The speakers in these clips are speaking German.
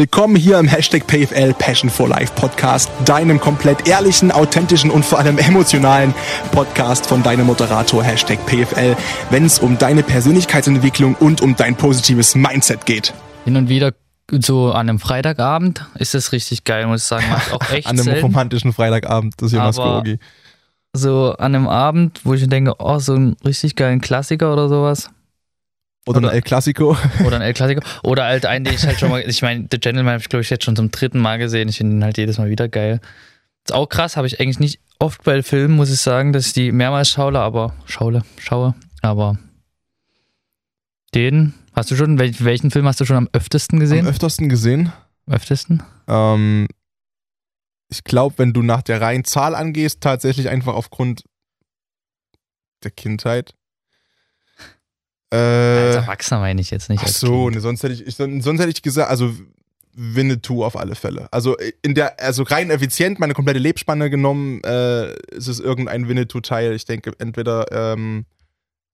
Willkommen hier im Hashtag PFL Passion for Life Podcast, deinem komplett ehrlichen, authentischen und vor allem emotionalen Podcast von deinem Moderator Hashtag PFL, wenn es um deine Persönlichkeitsentwicklung und um dein positives Mindset geht. Hin und wieder so an einem Freitagabend ist das richtig geil, muss ich sagen. Mach ich auch echt An einem selten. romantischen Freitagabend, das ist ja Aber- Maskogi. So an einem Abend, wo ich denke, oh, so einen richtig geilen Klassiker oder sowas. Oder ein oder- El Clasico. Oder ein El-Klassiker. Oder halt einen, den ich halt schon mal, ich meine, The Gentleman habe ich, glaube ich, jetzt schon zum dritten Mal gesehen. Ich finde ihn halt jedes Mal wieder geil. Ist auch krass, habe ich eigentlich nicht oft bei Filmen, muss ich sagen, dass ich die mehrmals schaue, aber schaue, schaue. Aber den, hast du schon, wel, welchen Film hast du schon am öftesten Am gesehen? öftersten gesehen. öftesten? Ähm, ich glaube, wenn du nach der reinen Zahl angehst, tatsächlich einfach aufgrund der Kindheit. Als Äh, Erwachsener meine ich jetzt nicht. ach als so, ne, sonst hätte ich, sonst hätte ich gesagt, also Winnetou auf alle Fälle. Also in der, also rein effizient, meine komplette Lebenspanne genommen, äh, ist es irgendein Winnetou-Teil. Ich denke, entweder ähm,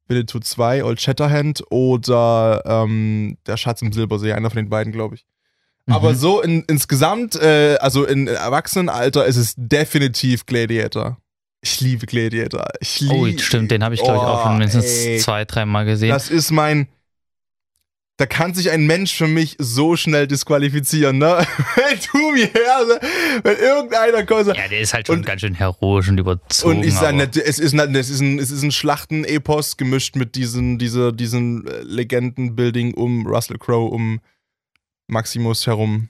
Winnetou 2, Old Shatterhand oder ähm, der Schatz im Silbersee, einer von den beiden, glaube ich. Aber Mhm. so in, insgesamt, äh, also in Erwachsenenalter ist es definitiv Gladiator. Ich liebe Gladiator. Ich liebe. Oh, stimmt, den habe ich, glaube ich, auch schon Oh, mindestens ey. zwei, dreimal gesehen. Das ist mein. Da kann sich ein Mensch für mich so schnell disqualifizieren, ne? Wenn du mir hörst, wenn irgendeiner kommt. ja, der ist halt schon Und- ganz schön heroisch und überzogen. Und ich sage, aber- ne, es ist, ne, es ist ein, es ist ein Schlachten-Epos gemischt mit diesen, dieser, diesen äh, Legenden-Building um Russell Crowe, um Maximus herum.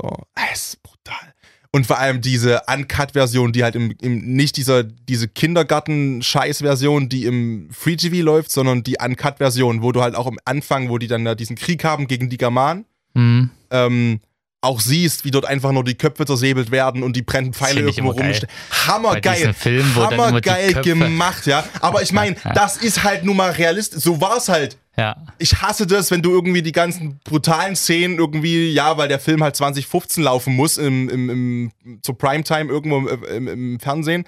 So, es ist brutal. Und vor allem diese Uncut-Version, die halt im, im nicht dieser, diese Kindergarten-Scheiß-Version, die im Free TV läuft, sondern die Uncut-Version, wo du halt auch am Anfang, wo die dann da diesen Krieg haben gegen die Germanen, Mhm. ähm, auch siehst, wie dort einfach nur die Köpfe zersäbelt werden und die brennenden Pfeile irgendwo rumstehen. Hammergeil. die Hammergeil gemacht, ja. Aber ich meine, das ist halt nun mal realistisch. So war's halt. Ja. Ich hasse das, wenn du irgendwie die ganzen brutalen Szenen irgendwie, ja, weil der Film halt 2015 laufen muss, im, im, im, zur Primetime irgendwo im, im, Fernsehen,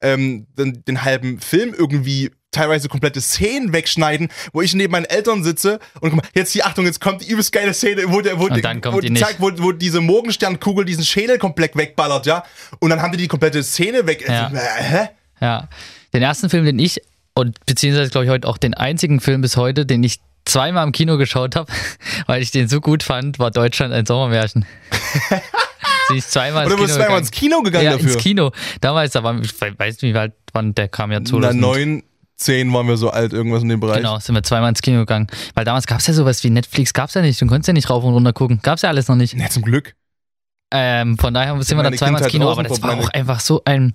ähm, den, den halben Film irgendwie teilweise komplette Szenen wegschneiden, wo ich neben meinen Eltern sitze und guck mal, jetzt die Achtung, jetzt kommt die übelst geile Szene, wo der, wo, wo, die zeigt, wo, wo diese Morgensternkugel diesen Schädel komplett wegballert, ja. Und dann haben die die komplette Szene weg. Ja. Äh, hä? Ja. Den ersten Film, den ich, und beziehungsweise glaube ich heute auch den einzigen Film bis heute, den ich zweimal im Kino geschaut habe, weil ich den so gut fand, war Deutschland ein Sommermärchen. Sie ist zweimal Oder ins du bist Kino zweimal gegangen. ins Kino gegangen ja, dafür. ins Kino. Damals, da war, ich weiß nicht, wie alt wann der kam ja zu. Na, neun, zehn waren wir so alt, irgendwas in dem Bereich. Genau, sind wir zweimal ins Kino gegangen. Weil damals gab es ja sowas wie Netflix, gab es ja nicht. Du konntest ja nicht rauf und runter gucken. Gab es ja alles noch nicht. Ja, zum Glück. Ähm, von daher sind wir dann zweimal ins Kino. Aber das war auch einfach so ein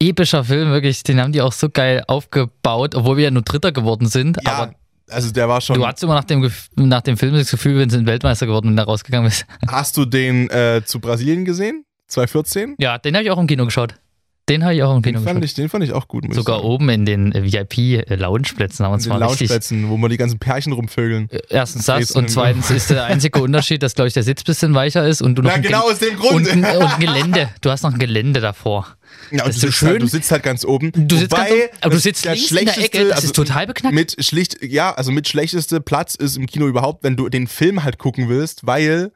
epischer Film, wirklich. Den haben die auch so geil aufgebaut, obwohl wir ja nur Dritter geworden sind. Ja, Aber also der war schon. du hattest immer nach dem, nach dem Film das Gefühl, wir sind Weltmeister geworden, wenn du da rausgegangen bist. Hast du den äh, zu Brasilien gesehen? 2014? Ja, den habe ich auch im Kino geschaut. Den habe ich auch im Kino Den fand, geschaut. ich, den fand ich auch gut. Sogar sagen. oben in den äh, VIP-Loungeplätzen haben wir In uns den mal richtig Loungeplätzen, wo man die ganzen Pärchen rumvögeln. Äh, Erstens Das und zweitens ist der einzige Unterschied, dass, glaube ich, der Sitz ein bisschen weicher ist und du noch Ja, genau aus dem Grund. und, ein, und ein Gelände. Du hast noch ein Gelände davor. Ja, und das du, ist so sitzt halt, schön. du sitzt halt ganz oben. Du sitzt ganz oben, aber du sitzt links in der Ecke, das also ist total beknackt. Mit schlicht, ja, also mit schlechteste Platz ist im Kino überhaupt, wenn du den Film halt gucken willst, weil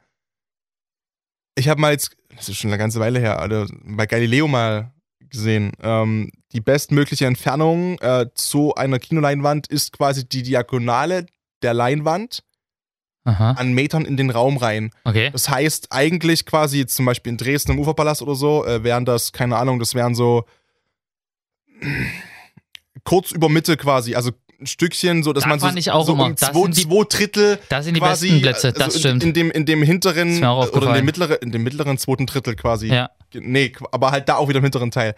ich habe mal jetzt, das ist schon eine ganze Weile her, also bei Galileo mal gesehen, ähm, die bestmögliche Entfernung äh, zu einer Kinoleinwand ist quasi die Diagonale der Leinwand Aha, an Metern in den Raum rein. okay. Das heißt eigentlich quasi zum Beispiel in Dresden im Uferpalast oder so, äh, wären das, keine Ahnung, das wären so kurz über Mitte quasi, also ein Stückchen, so dass Da man so, ich auch so immer, um das zwei, die- zwei Drittel Das sind die quasi, besten Plätze, das also stimmt. In, in, dem, in dem hinteren oder in dem mittleren, in dem mittleren zweiten Drittel quasi. ja, Nee, aber halt da auch wieder im hinteren Teil.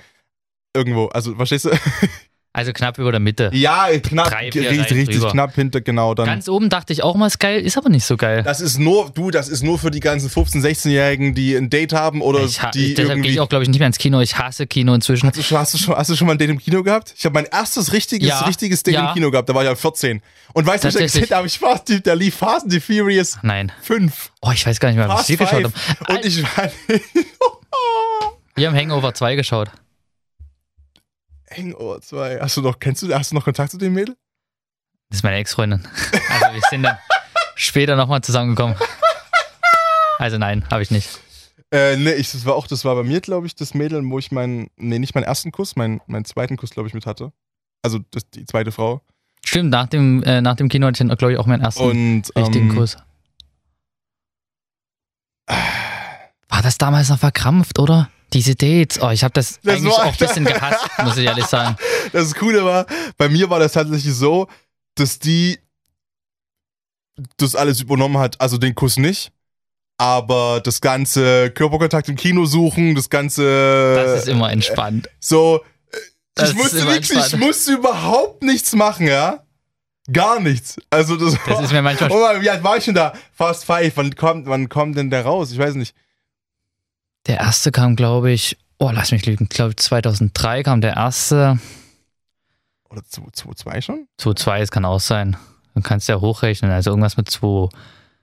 Irgendwo, also verstehst du? also knapp über der Mitte. ja, knapp, Drei, richtig, richtig drüber. knapp hinter, genau. Dann. Ganz oben dachte ich auch mal, ist geil, ist aber nicht so geil. das ist nur, du, das ist nur für die ganzen 15-, 16-Jährigen, die ein Date haben oder Ich ha- die deshalb gehe ich auch, glaube ich, nicht mehr ins Kino. Ich hasse Kino inzwischen. Hast du, schon, hast, du schon, hast du schon mal ein Date im Kino gehabt? Ich habe mein erstes richtiges, Ja, richtiges Date ja. im Kino gehabt, da war ich ja 14. Und weißt du, was ich da gesehen habe? Ich war, die- da lief Fast and the Furious Nein. 5. Oh, ich weiß gar nicht mehr, was wir geschaut 5. haben. Und ich war Wir haben Hangover 2 geschaut. Hangover 2. Hast du noch, kennst du, hast du noch Kontakt zu dem Mädel? Das ist meine Ex-Freundin. Also wir sind dann später nochmal zusammengekommen. Also nein, habe ich nicht. Äh, nee, ich, das war auch, das war bei mir, glaube ich, das Mädel, wo ich meinen, nee, nicht meinen ersten Kuss, meinen, meinen zweiten Kuss, glaube ich, mit hatte. Also das, die zweite Frau. Stimmt, nach dem, äh, nach dem Kino hatte ich, glaube ich, auch meinen ersten Und richtigen ähm, Kuss. War das damals noch verkrampft, oder? Diese Dates. Oh, ich habe das, Das eigentlich war- auch ein bisschen gehasst, muss ich ehrlich sagen. Das Coole war, bei mir war das tatsächlich so, dass die das alles übernommen hat. Also den Kuss nicht, aber das ganze Körperkontakt im Kino suchen, das ganze Das ist immer entspannt. so. äh, Das ich musste wirklich, ich musste überhaupt nichts machen, ja. Gar nichts. Also das, Das ist mir manchmal Oh wie alt war ich denn da? Fast Five. Wann kommt, wann kommt denn der raus? Ich weiß nicht. Der erste kam, glaube ich, oh, lass mich lügen, ich glaube 2003 kam der erste. Oder 2 schon? 2.2, es kann auch sein. Du kannst ja hochrechnen, also irgendwas mit 2.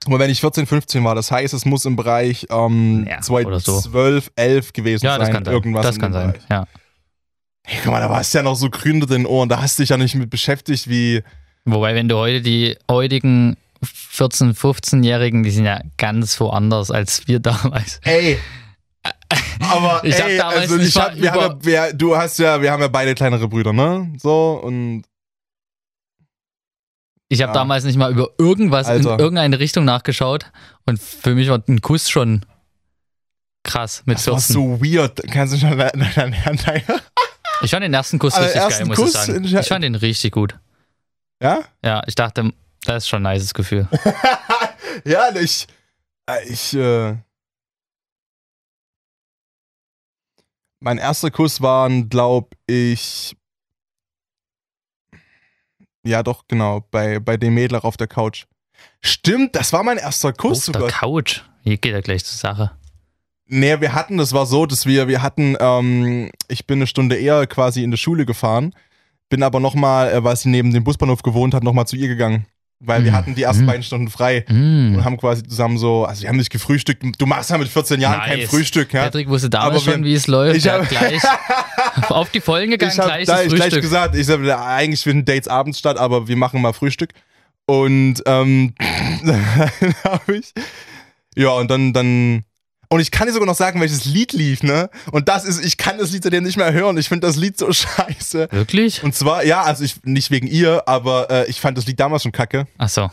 Aber wenn ich 14, 15 war, das heißt, es muss im Bereich ähm, Ja, oder so. 2012, 11 gewesen Ja, sein. das kann sein. Irgendwas das kann sein, Bereich. ja. Hey, guck mal, da warst du ja noch so grün unter den Ohren. Da hast du dich ja nicht mit beschäftigt, wie. Wobei, wenn du heute die heutigen 14-, 15-Jährigen, die sind ja ganz woanders als wir damals. Ey. Aber Ich hab ey, damals also nicht ich hab, wir haben ja, wir, du hast ja, wir haben ja beide kleinere Brüder, ne? So und Ich habe Ja. damals nicht mal über irgendwas Alter. in irgendeine Richtung nachgeschaut und für mich war ein Kuss schon krass mit das war 14. so weird. Kannst du an- an- an- Ich fand den ersten Kuss Also, richtig geil, muss Kuss ich sagen. Ich fand den richtig gut. Ja? Ja, ich dachte, das ist schon ein nices Gefühl. ja, ich. Ich, äh. Mein erster Kuss waren, glaub ich. Ja, doch, genau. Bei, bei dem Mädel auf der Couch. Stimmt, das war mein erster Kuss Auf der sogar. Couch. Hier geht er gleich zur Sache. Nee, wir hatten, das war so, dass wir, wir hatten, ähm, ich bin eine Stunde eher quasi in die Schule gefahren, bin aber nochmal, äh, weil sie neben dem Busbahnhof gewohnt hat, nochmal zu ihr gegangen. Weil wir Mhm. hatten die ersten Mhm. beiden Stunden frei Mm. und haben quasi zusammen so, also wir haben nicht gefrühstückt. Du machst ja mit 14 Jahren kein Nice. Frühstück, ja? Patrick wusste damals Aber wir- schon, wie es läuft. Ich hab- hat gleich auf die Vollen gegangen, ich habe gleich da, ich gleich gesagt, ich sag, eigentlich finden Dates abends statt, aber wir machen mal Frühstück. Und ähm, dann habe ich, ja, und dann, dann, und ich kann dir sogar noch sagen, welches Lied lief, ne? Und das ist, ich kann das Lied seitdem nicht mehr hören. Ich finde das Lied so scheiße. Wirklich? Und zwar, ja, also ich, nicht wegen ihr, aber äh, ich fand das Lied damals schon kacke. Ach so.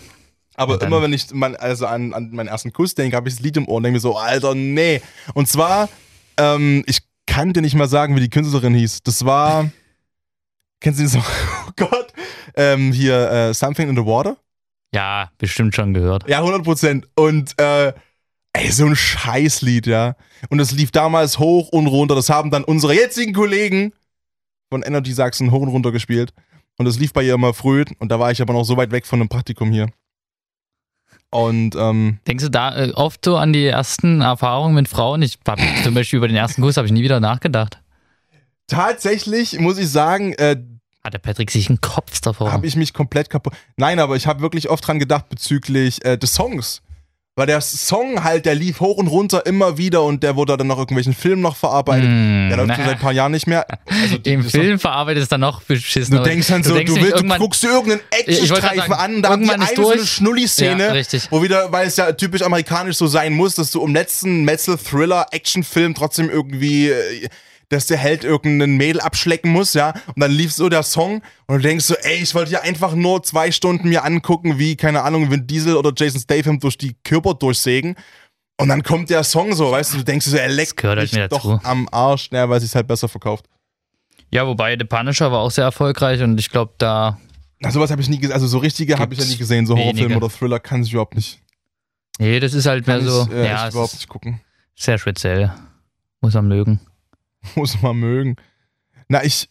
Aber immer wenn ich mein, also an, an meinen ersten Kuss denke, habe ich das Lied im Ohr und denke mir so, Alter, nee. Und zwar, ähm, ich kann dir nicht mal sagen, wie die Künstlerin hieß. Das war, kennst du den Song? Oh Gott. Ähm, hier, äh, Something in the Water? Ja, bestimmt schon gehört. Ja, 100 Prozent. Und, äh, ey, so ein Scheißlied, ja. Und das lief damals hoch und runter. Das haben dann unsere jetzigen Kollegen von Energy Sachsen hoch und runter gespielt. Und das lief bei ihr immer früh. Und da war ich aber noch so weit weg von einem Praktikum hier. Und, ähm, Denkst du da äh, oft so an die ersten Erfahrungen mit Frauen? Ich hab zum Beispiel über den ersten Kuss habe ich nie wieder nachgedacht. tatsächlich muss ich sagen, äh, Hat der Patrick sich einen Kopf davor? habe ich mich komplett kaputt. Nein, aber ich habe wirklich oft dran gedacht bezüglich äh, des Songs. Weil der Song halt, der lief hoch und runter immer wieder und der wurde dann noch irgendwelchen Filmen noch verarbeitet. Hm, Der läuft schon seit ein paar Jahren nicht mehr. Also, Im das- Film verarbeitet es dann noch beschissen. Du denkst dann so, du, denkst willst, du guckst dir irgendeinen Actionstreifen an da haben die eine ist so eine durch. Schnulli-Szene, Ja, richtig. wo wieder, weil es ja typisch amerikanisch so sein muss, dass du im letzten Metal-Thriller-Action-Film trotzdem irgendwie, äh, dass der Held irgendeinen Mädel abschlecken muss, ja, und dann lief so der Song und du denkst so, ey, ich wollte ja einfach nur zwei Stunden mir angucken, wie, keine Ahnung, Vin Diesel oder Jason Statham durch die Körper durchsägen. Und dann kommt der Song so, weißt du, du denkst so, er leckt halt mich mir doch dazu. am Arsch, ja, weil es halt besser verkauft. Ja, wobei The Punisher war auch sehr erfolgreich und ich glaube, da. Na, sowas habe ich nie gesehen. Also so richtige habe ich ja nie gesehen. So Horrorfilme wenige. oder Thriller kann ich überhaupt nicht. Nee, das ist halt mehr Kann so. ich, äh, ja, es überhaupt nicht gucken. sehr speziell. Muss man mögen. Muss man mögen. Na, ich.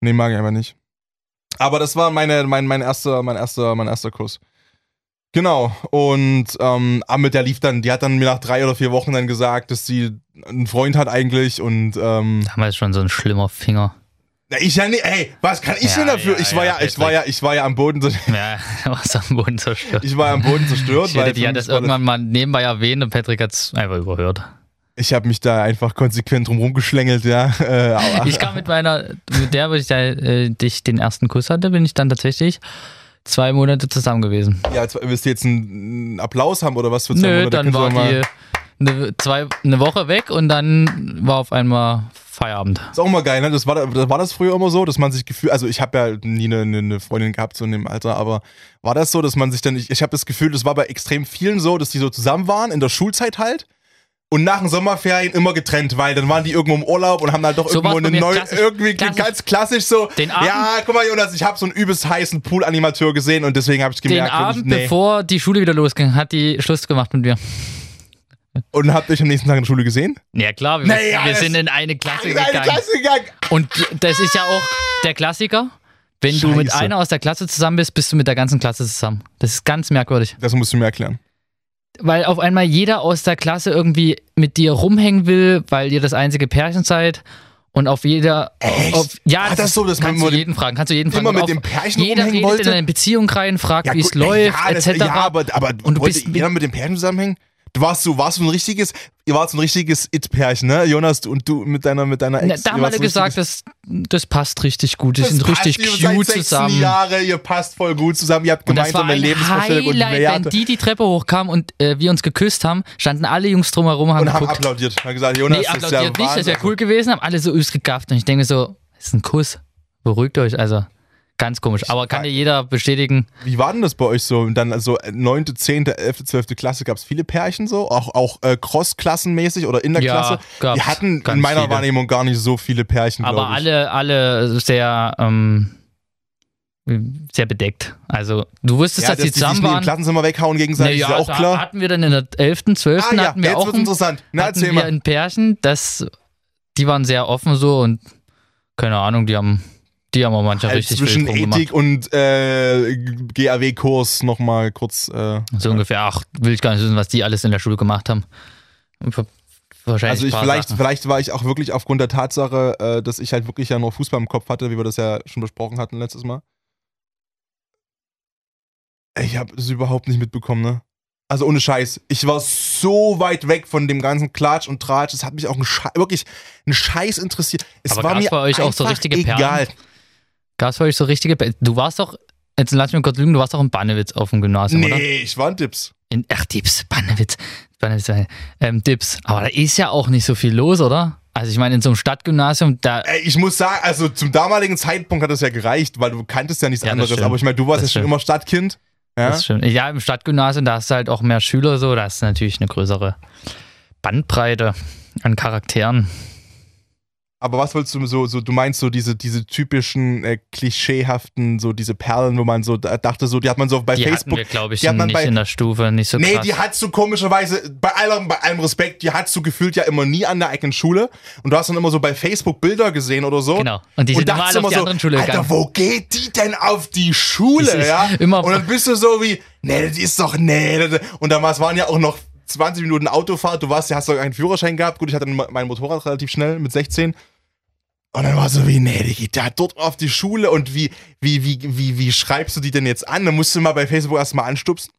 Nee, mag ich einfach nicht. Aber das war meine, mein, mein, erster, mein, erster, mein erster Kuss. Genau. Und ähm, aber mit der lief dann, die hat dann mir nach drei oder vier Wochen dann gesagt, dass sie einen Freund hat eigentlich und ähm, Damals schon so ein schlimmer Finger. Na, ich ja nicht, ey, was kann ich Ja, denn dafür? ja, ich war ja, ich war ja, ich war ja am Boden, zer- Ja, da war so am Boden zerstört. ich war am Boden zerstört, Ich hätte mich das irgendwann mal nebenbei erwähnt und Patrick hat es einfach überhört. Ich habe mich da einfach konsequent drum rumgeschlängelt, ja. Äh, Ich kam mit meiner, mit der, wo ich da, äh, dich den ersten Kuss hatte, bin ich dann tatsächlich zwei Monate zusammen gewesen. Ja, willst du jetzt einen Applaus haben oder was für zwei Nö, Monate? dann war die eine, zwei, eine Woche weg und dann war auf einmal Feierabend. Ist auch mal geil, ne? Das war, das war das früher immer so, dass man sich gefühlt, also ich habe ja nie eine, eine- Freundin gehabt so in dem Alter, aber war das so, dass man sich dann, ich, ich habe das Gefühl, das war bei extrem vielen so, dass die so zusammen waren, in der Schulzeit halt. Und nach den Sommerferien immer getrennt, weil dann waren die irgendwo im Urlaub und haben halt doch So irgendwo eine neue, klassisch- irgendwie klassisch. ganz klassisch so. Den Abend- ja, guck mal, Jonas, ich habe so einen übelst heißen Pool-Animateur gesehen und deswegen habe ich Den gemerkt, Abend, nee. bevor die Schule wieder losging, hat die Schluss gemacht mit mir. Und habt ihr euch am nächsten Tag in der Schule gesehen? Ja klar, wir, Naja, wir das- sind in eine Klasse In eine gegangen. Klasse gegangen. Und das ist ja auch der Klassiker. Wenn du mit Scheiße. einer aus der Klasse zusammen bist, bist du mit der ganzen Klasse zusammen. Das ist ganz merkwürdig. Das musst du mir erklären. Weil auf einmal jeder aus der Klasse irgendwie mit dir rumhängen will, weil ihr das einzige Pärchen seid. Und auf jeder. Echt? Auf, ja, War das so, dass man kannst du jeden fragen. Kannst du jeden fragen. immer mit dem Pärchen Jeder rumhängen redet wollte? in eine Beziehung rein, fragt, wie es gut, läuft, ja, das, etc. Ja, aber, aber Und du bist mit- jeder mit dem Pärchen zusammenhängen? Du warst so, warst du ein richtiges, ihr wart so ein richtiges It-Pärchen, ne? Jonas du, und du mit deiner, mit deiner Na, Ex. da haben alle so gesagt, das, das passt richtig gut. Die sind passt, richtig cute 16 zusammen. Jahre, ihr passt voll gut zusammen, ihr habt gemeinsame ein Lebensvorstellungen und Highlight, wenn Werte. die die Treppe hochkamen und äh, wir uns geküsst haben, standen alle Jungs drumherum haben Und haben geguckt. applaudiert. Haben gesagt, Jonas, Nee, das ist ja nicht, das wäre cool gewesen, haben alle so übelst gegafft und ich denke so, das ist ein Kuss. Beruhigt euch, also ganz komisch. Aber kann dir jeder bestätigen, Wie war denn das bei euch so? Und dann also 9., 10., 11., 12. Klasse gab es viele Pärchen so, auch, auch äh, Cross-Klassenmäßig oder in der Ja, Klasse. Die hatten in meiner viele. Wahrnehmung gar nicht so viele Pärchen, aber alle, alle sehr, ähm, sehr bedeckt. Also du wusstest, ja, dass die sich zusammen im waren. Klassenzimmer weghauen gegenseitig, Naja, ist ja auch klar. hatten wir dann in der 11., 12. Ah ja, hatten wir jetzt auch ein, interessant. Na, hatten erzähl wir mal. ein Pärchen, das, die waren sehr offen so und keine Ahnung, die haben, die haben auch manchmal Halt richtig zwischen viel gemacht. Ethik und äh, GAW-Kurs nochmal kurz. Äh, So ungefähr, ach, will ich gar nicht wissen, was die alles in der Schule gemacht haben. Wahrscheinlich also ich, vielleicht, Sachen. vielleicht war ich auch wirklich aufgrund der Tatsache, äh, dass ich halt wirklich ja nur Fußball im Kopf hatte, wie wir das ja schon besprochen hatten letztes Mal. Ich habe das überhaupt nicht mitbekommen, ne? Also ohne Scheiß. Ich war so weit weg von dem ganzen Klatsch und Tratsch. Es hat mich auch ein wirklich ein Scheiß interessiert. Es Aber war mir bei euch auch so richtige egal. Perlen? Gab es bei euch so richtige. Be- Du warst doch. Jetzt lass mich kurz lügen, du warst doch in Bannewitz auf dem Gymnasium, oder? Nee, ich war ein Dips. In, ach, Dips, Bannewitz. Bannewitz äh, ähm, Dips. Aber da ist ja auch nicht so viel los, oder? Also ich meine, in so einem Stadtgymnasium, da. Ey, ich muss sagen, also zum damaligen Zeitpunkt hat das ja gereicht, weil du kanntest ja nichts Ja, anderes. stimmt. Aber ich meine, du warst Das ja schon stimmt. immer Stadtkind. Ja? Das stimmt. Ja, im Stadtgymnasium, da hast du halt auch mehr Schüler so, da hast du natürlich eine größere Bandbreite an Charakteren. Aber was wolltest du so, so du meinst so diese, diese typischen äh, klischeehaften, so diese Perlen, wo man so da- dachte, so, die hat man so bei Die Facebook. wir, glaube ich, die hat man nicht bei- in der Stufe, nicht so nee, krass. die hast du komischerweise, bei allem, bei allem Respekt, die hast du gefühlt ja immer nie an der eigenen Schule. Und du hast dann immer so bei Facebook Bilder gesehen oder so. Genau. Und die sind immer dachtest alle auf die anderen Schule Alter, gegangen. wo geht die denn auf die Schule, Das ja? immer- und dann bist du so wie, nee, die ist doch, nee. das- Und damals waren ja auch noch 20 Minuten Autofahrt, du warst, hast doch einen Führerschein gehabt. Gut, ich hatte mein Motorrad relativ schnell mit 16. Und dann war so wie, nee, die geht da dort auf die Schule und wie, wie, wie, wie, wie schreibst du die denn jetzt an? Dann musst du mal bei Facebook erstmal anstupsen.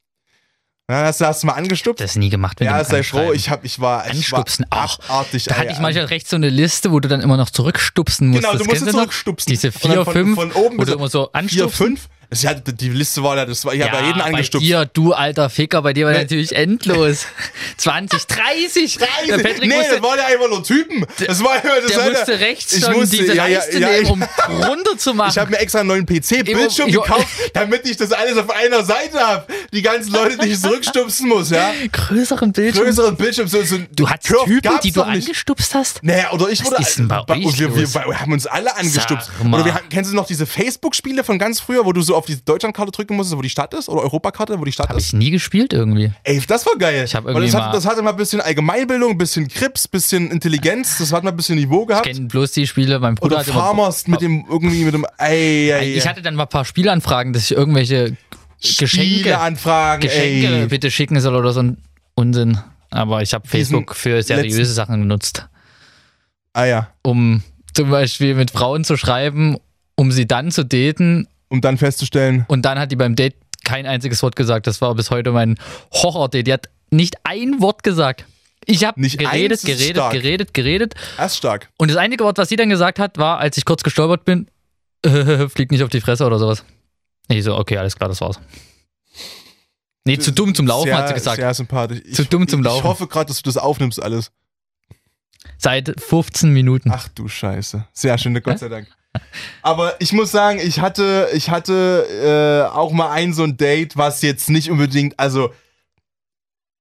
Ja, hast du hast mal angestupst? das nie gemacht mit ja, sei froh, ich hab, ich war, ich war Anstupsen, ach, abartig. Da hatte ey, ich manchmal rechts so eine Liste, wo du dann immer noch zurückstupsen musst. Genau, du musst zurückstupsen. Diese dann vier, von- fünf, von oben wo du immer so Vier, anstupsen. fünf? Das, ja, die Liste war ja, das war, ich hab ja jeden bei angestupst. dir, du alter Ficker, bei dir war Nee. natürlich endlos. 20, 30. Der Nein, Patrick nee, musste, das waren ja einfach nur Typen. Das war ja, das der war musste ja, rechts ich schon musste- diese ja, ja, Leiste ja, nehmen, ich- um runterzumachen. Ich habe mir extra einen neuen PC-Bildschirm gekauft, damit ich das alles auf einer Seite habe. Die ganzen Leute, die ich zurückstupsen muss, ja. größeren Bildschirm. Größeren Bildschirm, so, so Du hattest Typen, die du angestupst hast? Naja, oder ich Was wurde. ist denn bei euch und wir, wir, wir haben uns alle angestupst. Oder wir kennst du noch diese Facebook-Spiele von ganz früher, wo du so auf die Deutschlandkarte drücken musstest, wo die Stadt ist? Oder Europakarte, wo die Stadt Habe ist? ich nie gespielt irgendwie. Ey, das war geil. Ich hab irgendwie das, hat, das hatte mal ein bisschen Allgemeinbildung, ein bisschen Krips, ein bisschen Intelligenz, das hat mal ein bisschen Niveau Ich gehabt. kenne bloß die Spiele. Mein Bruder Oder hat immer- Farmers mit dem, irgendwie mit dem, ey, ey, Ich hatte dann mal ein paar Spielanfragen, dass ich irgendwelche Geschenke, Geschenke ey. bitte schicken soll oder so ein Unsinn. Aber ich habe Facebook für seriöse Sachen genutzt, Ah ja, um zum Beispiel mit Frauen zu schreiben, um sie dann zu daten um dann festzustellen, und dann hat die beim Date kein einziges Wort gesagt. Das war bis heute mein Horror-Date. Die hat nicht ein Wort gesagt. Ich habe Nicht geredet, geredet, stark. geredet, geredet. erst stark. Und das einzige Wort, was sie dann gesagt hat, war, als ich kurz gestolpert bin, äh, flieg nicht auf die Fresse oder sowas. Nee, so, okay, alles klar, das war's. Nee, zu dumm zum Laufen, sehr, hat sie gesagt. Sehr sympathisch. Zu dumm zum ich, Laufen. Ich hoffe gerade, dass du das aufnimmst alles. Seit 15 Minuten. Ach du Scheiße. Sehr schön, Gott sei Dank. Aber ich muss sagen, ich hatte, ich hatte äh, auch mal ein so ein Date, was jetzt nicht unbedingt, also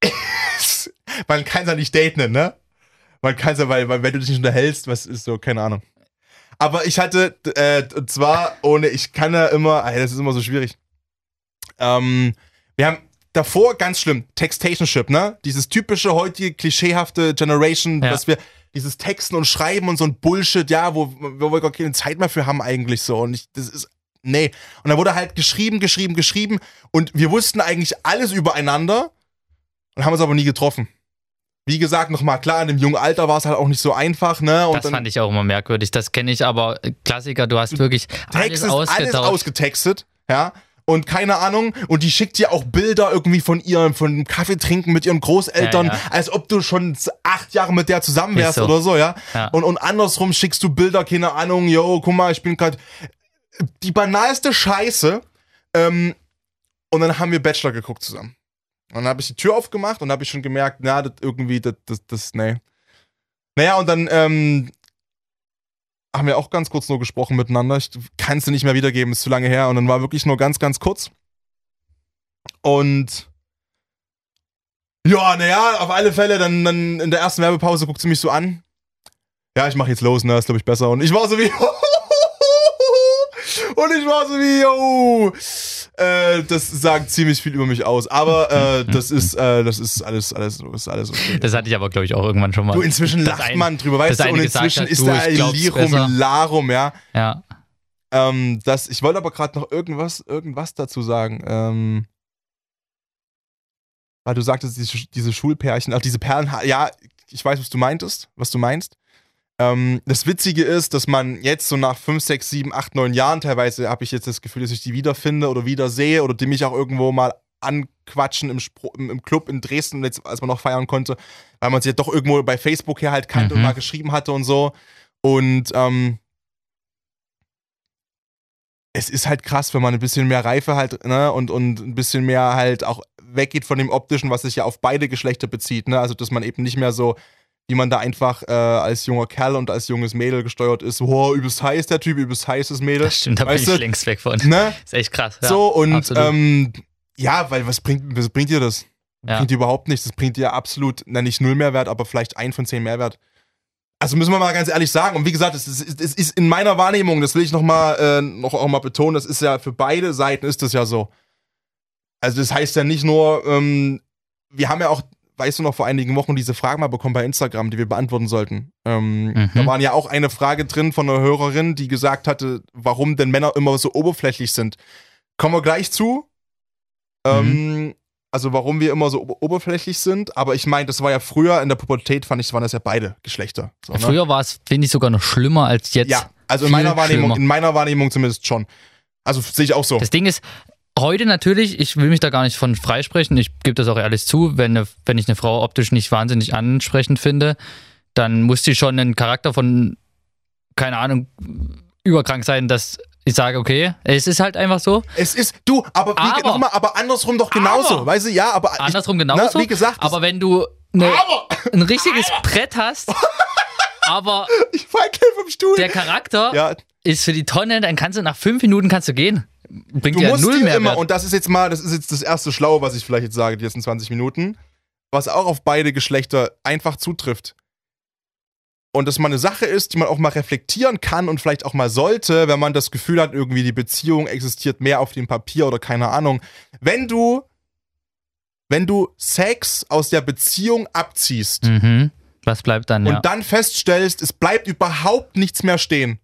man kann es ja nicht daten, ne? Man kann es ja, weil, weil wenn du dich nicht unterhältst, was ist so, keine Ahnung. Aber ich hatte, äh, und zwar ohne, ich kann ja immer, ey, das ist immer so schwierig. Ähm, wir haben davor ganz schlimm, Textationship, ne? Dieses typische heutige klischeehafte Generation, Ja. dass wir dieses Texten und Schreiben und so ein Bullshit, ja, wo, wo wir gar keine Zeit mehr für haben eigentlich so. Und ich, das ist, nee. Und da wurde halt geschrieben, geschrieben, geschrieben und wir wussten eigentlich alles übereinander und haben uns aber nie getroffen. Wie gesagt, nochmal klar, in dem jungen Alter war es halt auch nicht so einfach, ne? Und das fand ich auch immer merkwürdig. Das kenne ich, aber Klassiker, du hast wirklich alles ist alles ausgetauscht. ausgetextet, ja. Und keine Ahnung, und die schickt dir auch Bilder irgendwie von ihrem, von Kaffee trinken mit ihren Großeltern, Ja, ja. als ob du schon acht Jahre mit der zusammen wärst so. oder so, ja. Ja. Und, und andersrum schickst du Bilder, keine Ahnung, yo, guck mal, ich bin gerade die banalste Scheiße. Ähm, und dann haben wir Bachelor geguckt zusammen. Und dann habe ich die Tür aufgemacht und habe ich schon gemerkt, na, das irgendwie, das, das, das, nee. Naja, und dann ähm, haben wir auch ganz kurz nur gesprochen miteinander. Ich kann es dir nicht mehr wiedergeben, ist zu lange her. Und dann war wirklich nur ganz, ganz kurz. Und ja, naja, auf alle Fälle, dann, dann in der ersten Werbepause guckt sie mich so an. Ja, ich mach jetzt los, ne, ist glaube ich besser. Und ich war so wie. Und ich war so wie, yo. Äh, das sagt ziemlich viel über mich aus. Aber äh, das ist, äh, das ist alles, alles, ist alles okay. Das hatte ich aber, glaube ich, auch irgendwann schon mal. Du, inzwischen lacht ein- man drüber, weißt du, und inzwischen hat, ist da Lirum. Larum, ja. Ja. Ähm, das, ich wollte aber gerade noch irgendwas, irgendwas dazu sagen. Ähm, weil du sagtest, diese, diese Schulpärchen, auch diese Perlen, ja, ich weiß, was du meintest, was du meinst. Ähm, das Witzige ist, dass man jetzt so nach 5, 6, 7, 8, 9 Jahren teilweise habe ich jetzt das Gefühl, dass ich die wiederfinde oder wiedersehe oder die mich auch irgendwo mal anquatschen im, Spro im, Club in Dresden, als man noch feiern konnte, weil man sie ja doch irgendwo bei Facebook her halt kannte Mhm. und mal geschrieben hatte und so. Und ähm, es ist halt krass, wenn man ein bisschen mehr Reife halt, ne, und, und ein bisschen mehr halt auch weggeht von dem Optischen, was sich ja auf beide Geschlechter bezieht, ne? Also, dass man eben nicht mehr so, wie man da einfach äh, als junger Kerl und als junges Mädel gesteuert ist, wow, übelst heiß der Typ, übelst heißes Mädel. Das stimmt, da bin Weißt ich du? längst weg von. Ne? Ist echt krass. Ja, so, und ähm, ja, weil was bringt, was bringt dir das? Ja. Bringt dir überhaupt nichts. Das bringt dir absolut, na nicht null Mehrwert, aber vielleicht ein von zehn Mehrwert. Also müssen wir mal ganz ehrlich sagen. Und wie gesagt, es ist, es ist in meiner Wahrnehmung, das will ich noch mal, äh, noch auch mal betonen, das ist ja für beide Seiten ist das ja so. Also das heißt ja nicht nur, ähm, wir haben ja auch, weißt du noch, vor einigen Wochen diese Frage mal bekommen bei Instagram, die wir beantworten sollten. Ähm, Mhm. Da waren ja auch eine Frage drin von einer Hörerin, die gesagt hatte, warum denn Männer immer so oberflächlich sind. Kommen wir gleich zu. Ähm, also warum wir immer so ober- oberflächlich sind. Aber ich meine, das war ja früher in der Pubertät, fand ich, waren das ja beide Geschlechter. So, ne? Früher war es, finde ich, sogar noch schlimmer als jetzt. Ja, also in meiner Wahrnehmung, in meiner Wahrnehmung zumindest schon. Also sehe ich auch so. Das Ding ist, heute natürlich, ich will mich da gar nicht von freisprechen, ich gebe das auch ehrlich zu, wenn, eine, wenn ich eine Frau optisch nicht wahnsinnig ansprechend finde, dann muss sie schon einen Charakter von, keine Ahnung, überkrank sein, dass ich sage, okay, es ist halt einfach so. Es ist, du, aber, wie, Aber- noch mal, aber andersrum doch genauso. Aber- weißt du, ja, aber. ich- Andersrum na, genauso. wie gesagt, aber wenn du aber ein richtiges Brett hast, aber ich fall vom Stuhl. der Charakter ja, ist für die Tonne, dann kannst du nach fünf Minuten kannst du gehen. Bringt du dir musst null mehr. immer, und das ist jetzt mal, das ist jetzt das erste Schlaue, was ich vielleicht jetzt sage, die letzten 20 Minuten, was auch auf beide Geschlechter einfach zutrifft. Und dass man eine Sache ist, die man auch mal reflektieren kann und vielleicht auch mal sollte, wenn man das Gefühl hat, irgendwie die Beziehung existiert mehr auf dem Papier oder keine Ahnung. Wenn du, wenn du Sex aus der Beziehung abziehst Mhm. Was bleibt dann? und Ja. dann feststellst, es bleibt überhaupt nichts mehr stehen,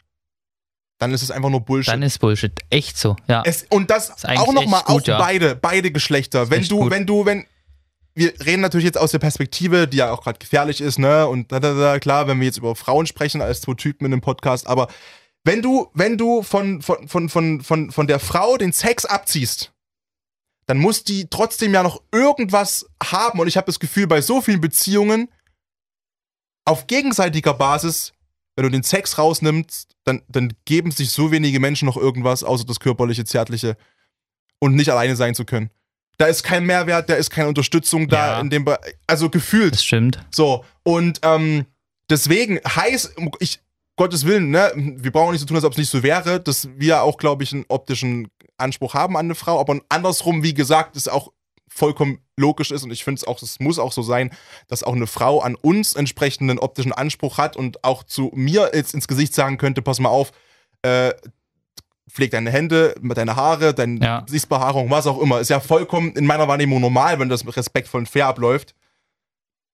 dann ist es einfach nur Bullshit. Dann ist Bullshit. Echt so. Ja. Es, und das eigentlich auch nochmal auf ja. beide, beide Geschlechter. Wenn du, gut. wenn du, wenn. Wir reden natürlich jetzt aus der Perspektive, die ja auch gerade gefährlich ist, ne? Und da, da, da, klar, wenn wir jetzt über Frauen sprechen als zwei Typen in einem Podcast, aber wenn du, wenn du von, von, von, von, von, von der Frau den Sex abziehst, dann muss die trotzdem ja noch irgendwas haben. Und ich habe das Gefühl, bei so vielen Beziehungen, auf gegenseitiger Basis, wenn du den Sex rausnimmst, dann, dann geben sich so wenige Menschen noch irgendwas, außer das körperliche, zärtliche. und nicht alleine sein zu können. Da ist kein Mehrwert, da ist keine Unterstützung da Ja. in dem Be also gefühlt. Das stimmt. So, und ähm, deswegen heiß, ich, Gottes Willen, ne, wir brauchen nicht so tun, als ob es nicht so wäre, dass wir auch, glaube ich, einen optischen Anspruch haben an eine Frau, aber andersrum, wie gesagt, ist auch vollkommen logisch ist und ich finde es auch, es muss auch so sein, dass auch eine Frau an uns entsprechenden optischen Anspruch hat und auch zu mir jetzt ins Gesicht sagen könnte, pass mal auf, äh, pfleg deine Hände, deine Haare, deine Ja. Gesichtsbehaarung, was auch immer. Ist ja vollkommen in meiner Wahrnehmung normal, wenn das respektvoll und fair abläuft.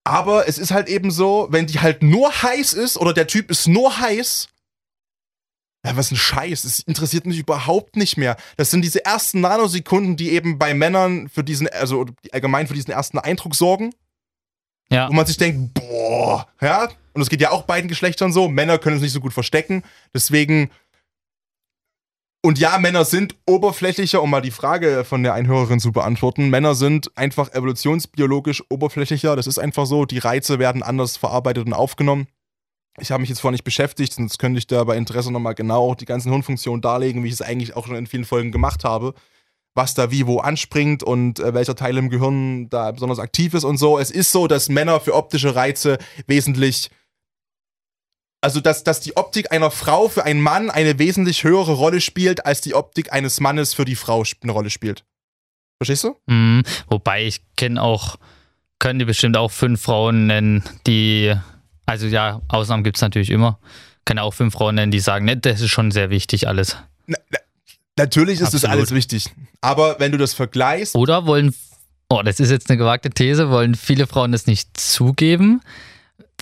Aber es ist halt eben so, wenn die halt nur heiß ist oder der Typ ist nur heiß, ja, was ein Scheiß. Das interessiert mich überhaupt nicht mehr. Das sind diese ersten Nanosekunden, die eben bei Männern für diesen, also allgemein für diesen ersten Eindruck sorgen, Ja. wo man sich denkt, boah, ja. Und es geht ja auch beiden Geschlechtern so. Männer können es nicht so gut verstecken. Deswegen. Und ja, Männer sind oberflächlicher, um mal die Frage von der Einhörerin zu beantworten. Männer sind einfach evolutionsbiologisch oberflächlicher. Das ist einfach so. Die Reize werden anders verarbeitet und aufgenommen. Ich habe mich jetzt vorher nicht beschäftigt, sonst könnte ich da bei Interesse nochmal genau die ganzen Hirnfunktionen darlegen, wie ich es eigentlich auch schon in vielen Folgen gemacht habe. Was da wie wo anspringt und äh, welcher Teil im Gehirn da besonders aktiv ist und so. Es ist so, dass Männer für optische Reize wesentlich also dass, dass die Optik einer Frau für einen Mann eine wesentlich höhere Rolle spielt, als die Optik eines Mannes für die Frau eine Rolle spielt. Verstehst du? Mhm. Wobei ich kenne auch, können die bestimmt auch fünf Frauen nennen, die, also ja, Ausnahmen gibt es natürlich immer. Kann auch fünf Frauen nennen, die sagen, ne, das ist schon sehr wichtig alles. Na, na, natürlich ist das Absolut. alles wichtig. Aber wenn du das vergleichst, Oder wollen, oh, das ist jetzt eine gewagte These, wollen viele Frauen das nicht zugeben,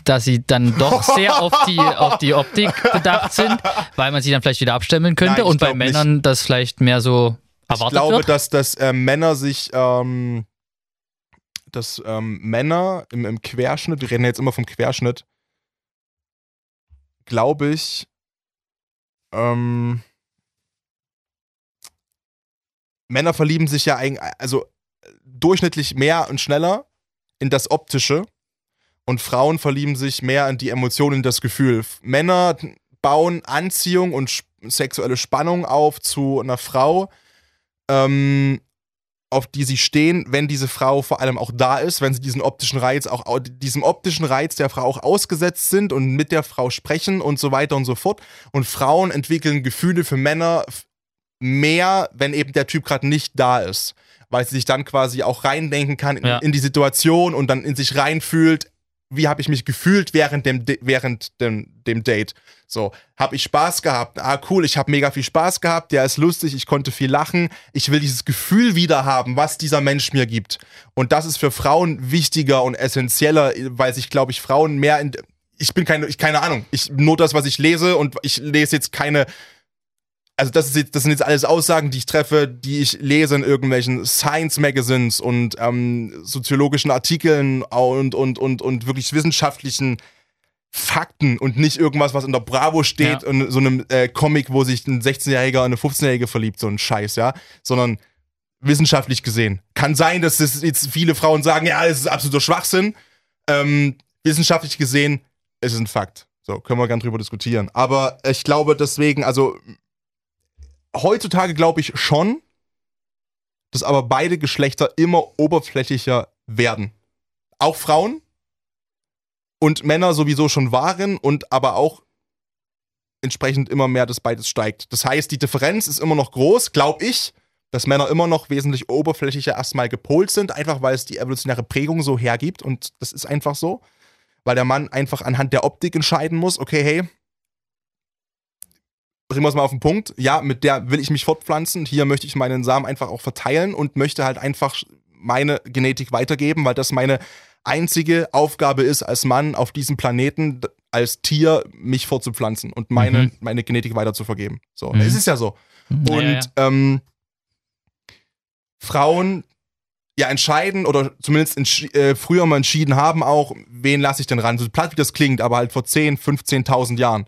dass sie dann doch sehr auf die, auf die Optik bedacht sind, weil man sie dann vielleicht wieder abstempeln könnte Nein, ich und bei glaub nicht. Männern das vielleicht mehr so ich erwartet glaube, wird. dass, dass äh, Männer sich, ähm, dass ähm, Männer im, im Querschnitt, wir reden jetzt immer vom Querschnitt, glaube ich, ähm, Männer verlieben sich ja eigentlich, also durchschnittlich mehr und schneller in das Optische und Frauen verlieben sich mehr in die Emotionen, in das Gefühl. Männer bauen Anziehung und sexuelle Spannung auf zu einer Frau, ähm, auf die sie stehen, wenn diese Frau vor allem auch da ist, wenn sie diesen optischen Reiz auch au- diesem optischen Reiz der Frau auch ausgesetzt sind und mit der Frau sprechen und so weiter und so fort. Und Frauen entwickeln Gefühle für Männer mehr, wenn eben der Typ gerade nicht da ist, weil sie sich dann quasi auch reindenken kann in, Ja. in die Situation und dann in sich reinfühlt. Wie habe ich mich gefühlt während dem, De- während dem, dem Date? So, habe ich Spaß gehabt? Ah, cool, ich habe mega viel Spaß gehabt, der ist lustig, ich konnte viel lachen. Ich will dieses Gefühl wieder haben, was dieser Mensch mir gibt. Und das ist für Frauen wichtiger und essentieller, weil sich, glaube ich, Frauen mehr in. Ich bin keine, ich keine Ahnung. Ich nur das, was ich lese und ich lese jetzt keine. Also das, ist jetzt, das sind jetzt alles Aussagen, die ich treffe, die ich lese in irgendwelchen Science Magazines und ähm, soziologischen Artikeln und, und, und, und wirklich wissenschaftlichen Fakten und nicht irgendwas, was in der Bravo steht Ja. und so einem äh, Comic, wo sich ein 16-Jähriger in eine 15-Jährige verliebt, so ein Scheiß, ja. Sondern wissenschaftlich gesehen. Kann sein, dass es jetzt viele Frauen sagen, ja, das ist absoluter Schwachsinn. Ähm, wissenschaftlich gesehen ist es ein Fakt. So, können wir gern drüber diskutieren. Aber ich glaube deswegen, also heutzutage glaube ich schon, dass aber beide Geschlechter immer oberflächlicher werden. Auch Frauen und Männer sowieso schon waren und aber auch entsprechend immer mehr das beides steigt. Das heißt, die Differenz ist immer noch groß, glaube ich, dass Männer immer noch wesentlich oberflächlicher erstmal gepolt sind, einfach weil es die evolutionäre Prägung so hergibt und das ist einfach so, weil der Mann einfach anhand der Optik entscheiden muss, okay, hey, bringen wir es mal auf den Punkt, ja, mit der will ich mich fortpflanzen, hier möchte ich meinen Samen einfach auch verteilen und möchte halt einfach meine Genetik weitergeben, weil das meine einzige Aufgabe ist als Mann auf diesem Planeten, als Tier, mich fortzupflanzen und meine, Mhm. meine Genetik weiterzugeben. So, Mhm. es ist ja so. Und Ja, ja. Ähm, Frauen ja entscheiden oder zumindest äh, früher mal entschieden haben auch, wen lasse ich denn ran. So platt wie das klingt, aber halt vor 10, 15.000 Jahren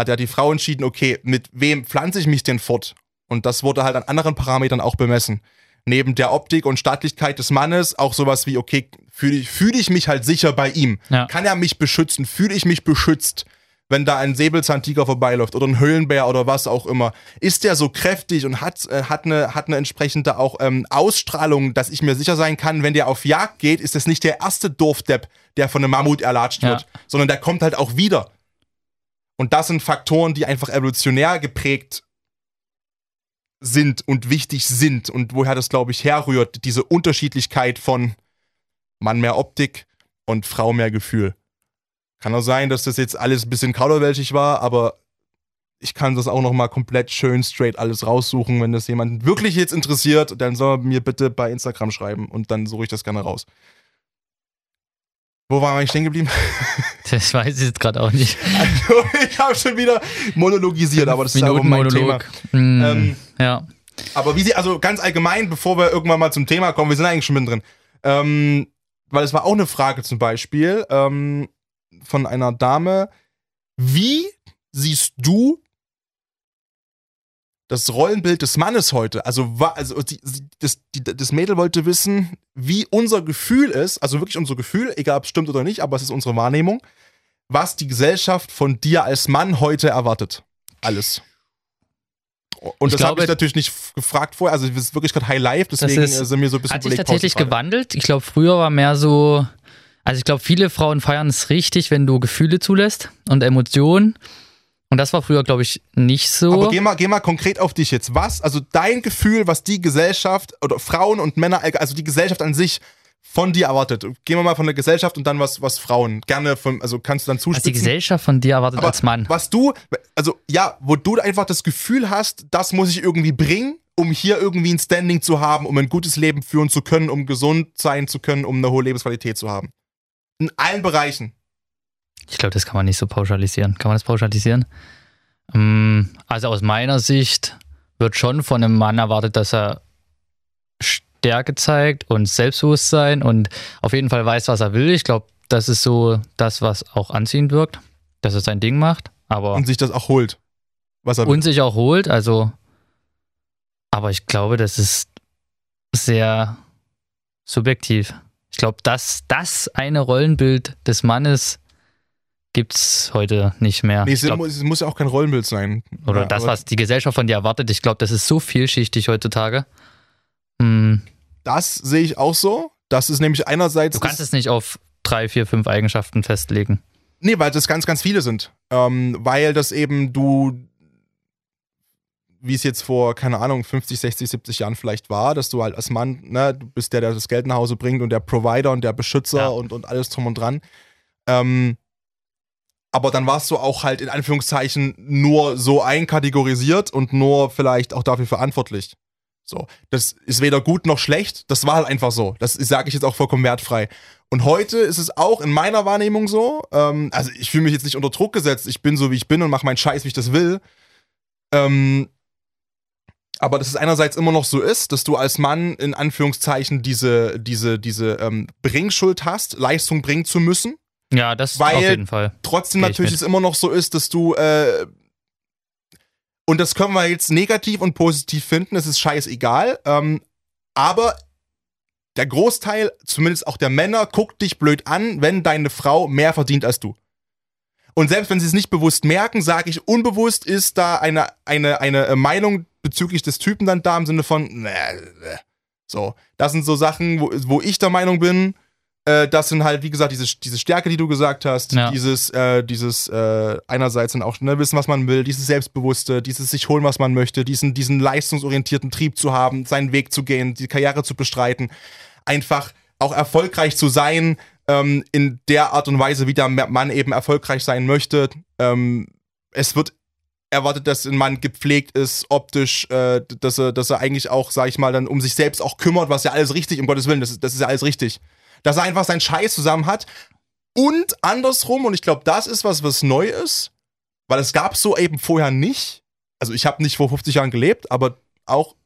hat ja die Frau entschieden, okay, mit wem pflanze ich mich denn fort? Und das wurde halt an anderen Parametern auch bemessen. Neben der Optik und Stattlichkeit des Mannes auch sowas wie, okay, fühle ich, fühl ich mich halt sicher bei ihm? Ja. Kann er mich beschützen? Fühle ich mich beschützt? wenn da ein Säbelzahntiger vorbeiläuft oder ein Höhlenbär oder was auch immer, ist der so kräftig und hat, äh, hat, eine, hat eine entsprechende auch ähm, Ausstrahlung, dass ich mir sicher sein kann, wenn der auf Jagd geht, ist das nicht der erste Dorfdepp, der von einem Mammut erlatscht wird, ja. sondern der kommt halt auch wieder. Und das sind Faktoren, die einfach evolutionär geprägt sind und wichtig sind und woher das, glaube ich, herrührt, diese Unterschiedlichkeit von Mann mehr Optik und Frau mehr Gefühl. Kann auch sein, dass das jetzt alles ein bisschen kauderwelschig war, aber ich kann das auch nochmal komplett schön straight alles raussuchen. Wenn das jemanden wirklich jetzt interessiert, dann soll er mir bitte bei Instagram schreiben und dann suche ich das gerne raus. Wo waren wir eigentlich stehen geblieben? Das weiß ich jetzt gerade auch nicht. Also, ich habe schon wieder monologisiert, aber das Minuten ist mein Monolog. Thema. Mm, ähm, ja. Aber wie sie, also ganz allgemein, bevor wir irgendwann mal zum Thema kommen, wir sind eigentlich schon mittendrin. Ähm, weil es war auch eine Frage zum Beispiel ähm, von einer Dame. Wie siehst du das Rollenbild des Mannes heute? Also, also die, das, die, das Mädel wollte wissen, wie unser Gefühl ist, also wirklich unser Gefühl, egal ob es stimmt oder nicht, aber es ist unsere Wahrnehmung, was die Gesellschaft von dir als Mann heute erwartet. Alles. Und ich das habe ich natürlich nicht gefragt vorher. Also, es ist wirklich gerade High Life, deswegen ist, sind mir so ein bisschen Hat sich tatsächlich gewandelt. Ich glaube, früher war mehr so. Also, ich glaube, viele Frauen feiern es richtig, wenn du Gefühle zulässt und Emotionen. Und das war früher, glaube ich, nicht so. Aber geh mal, geh mal konkret auf dich jetzt. Was, also dein Gefühl, was die Gesellschaft oder Frauen und Männer, also die Gesellschaft an sich von dir erwartet. Gehen wir mal von der Gesellschaft und dann was, was Frauen. Gerne von, also kannst du dann zuspitzen. Was die Gesellschaft von dir erwartet Aber als Mann. Was du, also ja, wo du einfach das Gefühl hast, das muss ich irgendwie bringen, um hier irgendwie ein Standing zu haben, um ein gutes Leben führen zu können, um gesund sein zu können, um eine hohe Lebensqualität zu haben. In allen Bereichen. Ich glaube, das kann man nicht so pauschalisieren. Kann man das pauschalisieren? Mm, also aus meiner Sicht wird schon von einem Mann erwartet, dass er Stärke zeigt und Selbstbewusstsein und auf jeden Fall weiß, was er will. Ich glaube, das ist so das, was auch anziehend wirkt, dass er sein Ding macht. Aber und sich das auch holt. Was er will. Und sich auch holt, also. Aber ich glaube, das ist sehr subjektiv. Ich glaube, dass das eine Rollenbild des Mannes gibt es heute nicht mehr. Nee, es, glaub, muss, es, muss, ja auch kein Rollenbild sein. Oder ja, das, was die Gesellschaft von dir erwartet. Ich glaube, das ist so vielschichtig heutzutage. Hm. Das sehe ich auch so. Das ist nämlich einerseits. Du kannst es nicht auf drei, vier, fünf Eigenschaften festlegen. Nee, weil das ganz, ganz viele sind. Ähm, weil das eben du, wie es jetzt vor, keine Ahnung, 50, 60, 70 Jahren vielleicht war, dass du halt als Mann, ne, du bist der, der das Geld nach Hause bringt und der Provider und der Beschützer ja. und, und alles drum und dran. Ähm, aber dann warst du auch halt in Anführungszeichen nur so einkategorisiert und nur vielleicht auch dafür verantwortlich. So, das ist weder gut noch schlecht, das war halt einfach so. Das sage ich jetzt auch vollkommen wertfrei. Und heute ist es auch in meiner Wahrnehmung so, ähm, also ich fühle mich jetzt nicht unter Druck gesetzt, ich bin so, wie ich bin und mache meinen Scheiß, wie ich das will. Ähm, aber dass es einerseits immer noch so ist, dass du als Mann in Anführungszeichen diese, diese, diese ähm, Bringschuld hast, Leistung bringen zu müssen. Ja, das weil auf jeden Fall. Trotzdem natürlich es immer noch so ist, dass du äh, und das können wir jetzt negativ und positiv finden, das ist scheißegal. Ähm, aber der Großteil, zumindest auch der Männer, guckt dich blöd an, wenn deine Frau mehr verdient als du. Und selbst wenn sie es nicht bewusst merken, sage ich, unbewusst ist da eine, eine, eine Meinung bezüglich des Typen dann da im Sinne von, so, das sind so Sachen, wo, wo ich der Meinung bin, äh, das sind halt, wie gesagt, diese, diese Stärke, die du gesagt hast, ja. dieses, äh, dieses äh, einerseits dann auch ne, wissen, was man will, dieses Selbstbewusste, dieses sich holen, was man möchte, diesen, diesen leistungsorientierten Trieb zu haben, seinen Weg zu gehen, die Karriere zu bestreiten, einfach auch erfolgreich zu sein, ähm, in der Art und Weise, wie der Mann eben erfolgreich sein möchte. Ähm, es wird erwartet, dass ein Mann gepflegt ist, optisch, äh, dass, er, dass er eigentlich auch, sag ich mal, dann um sich selbst auch kümmert, was ja alles richtig, um Gottes Willen, das ist, das ist ja alles richtig dass er einfach seinen Scheiß zusammen hat. Und andersrum, und ich glaube, das ist was, was neu ist, weil es gab so eben vorher nicht. Also ich habe nicht vor 50 Jahren gelebt, aber auch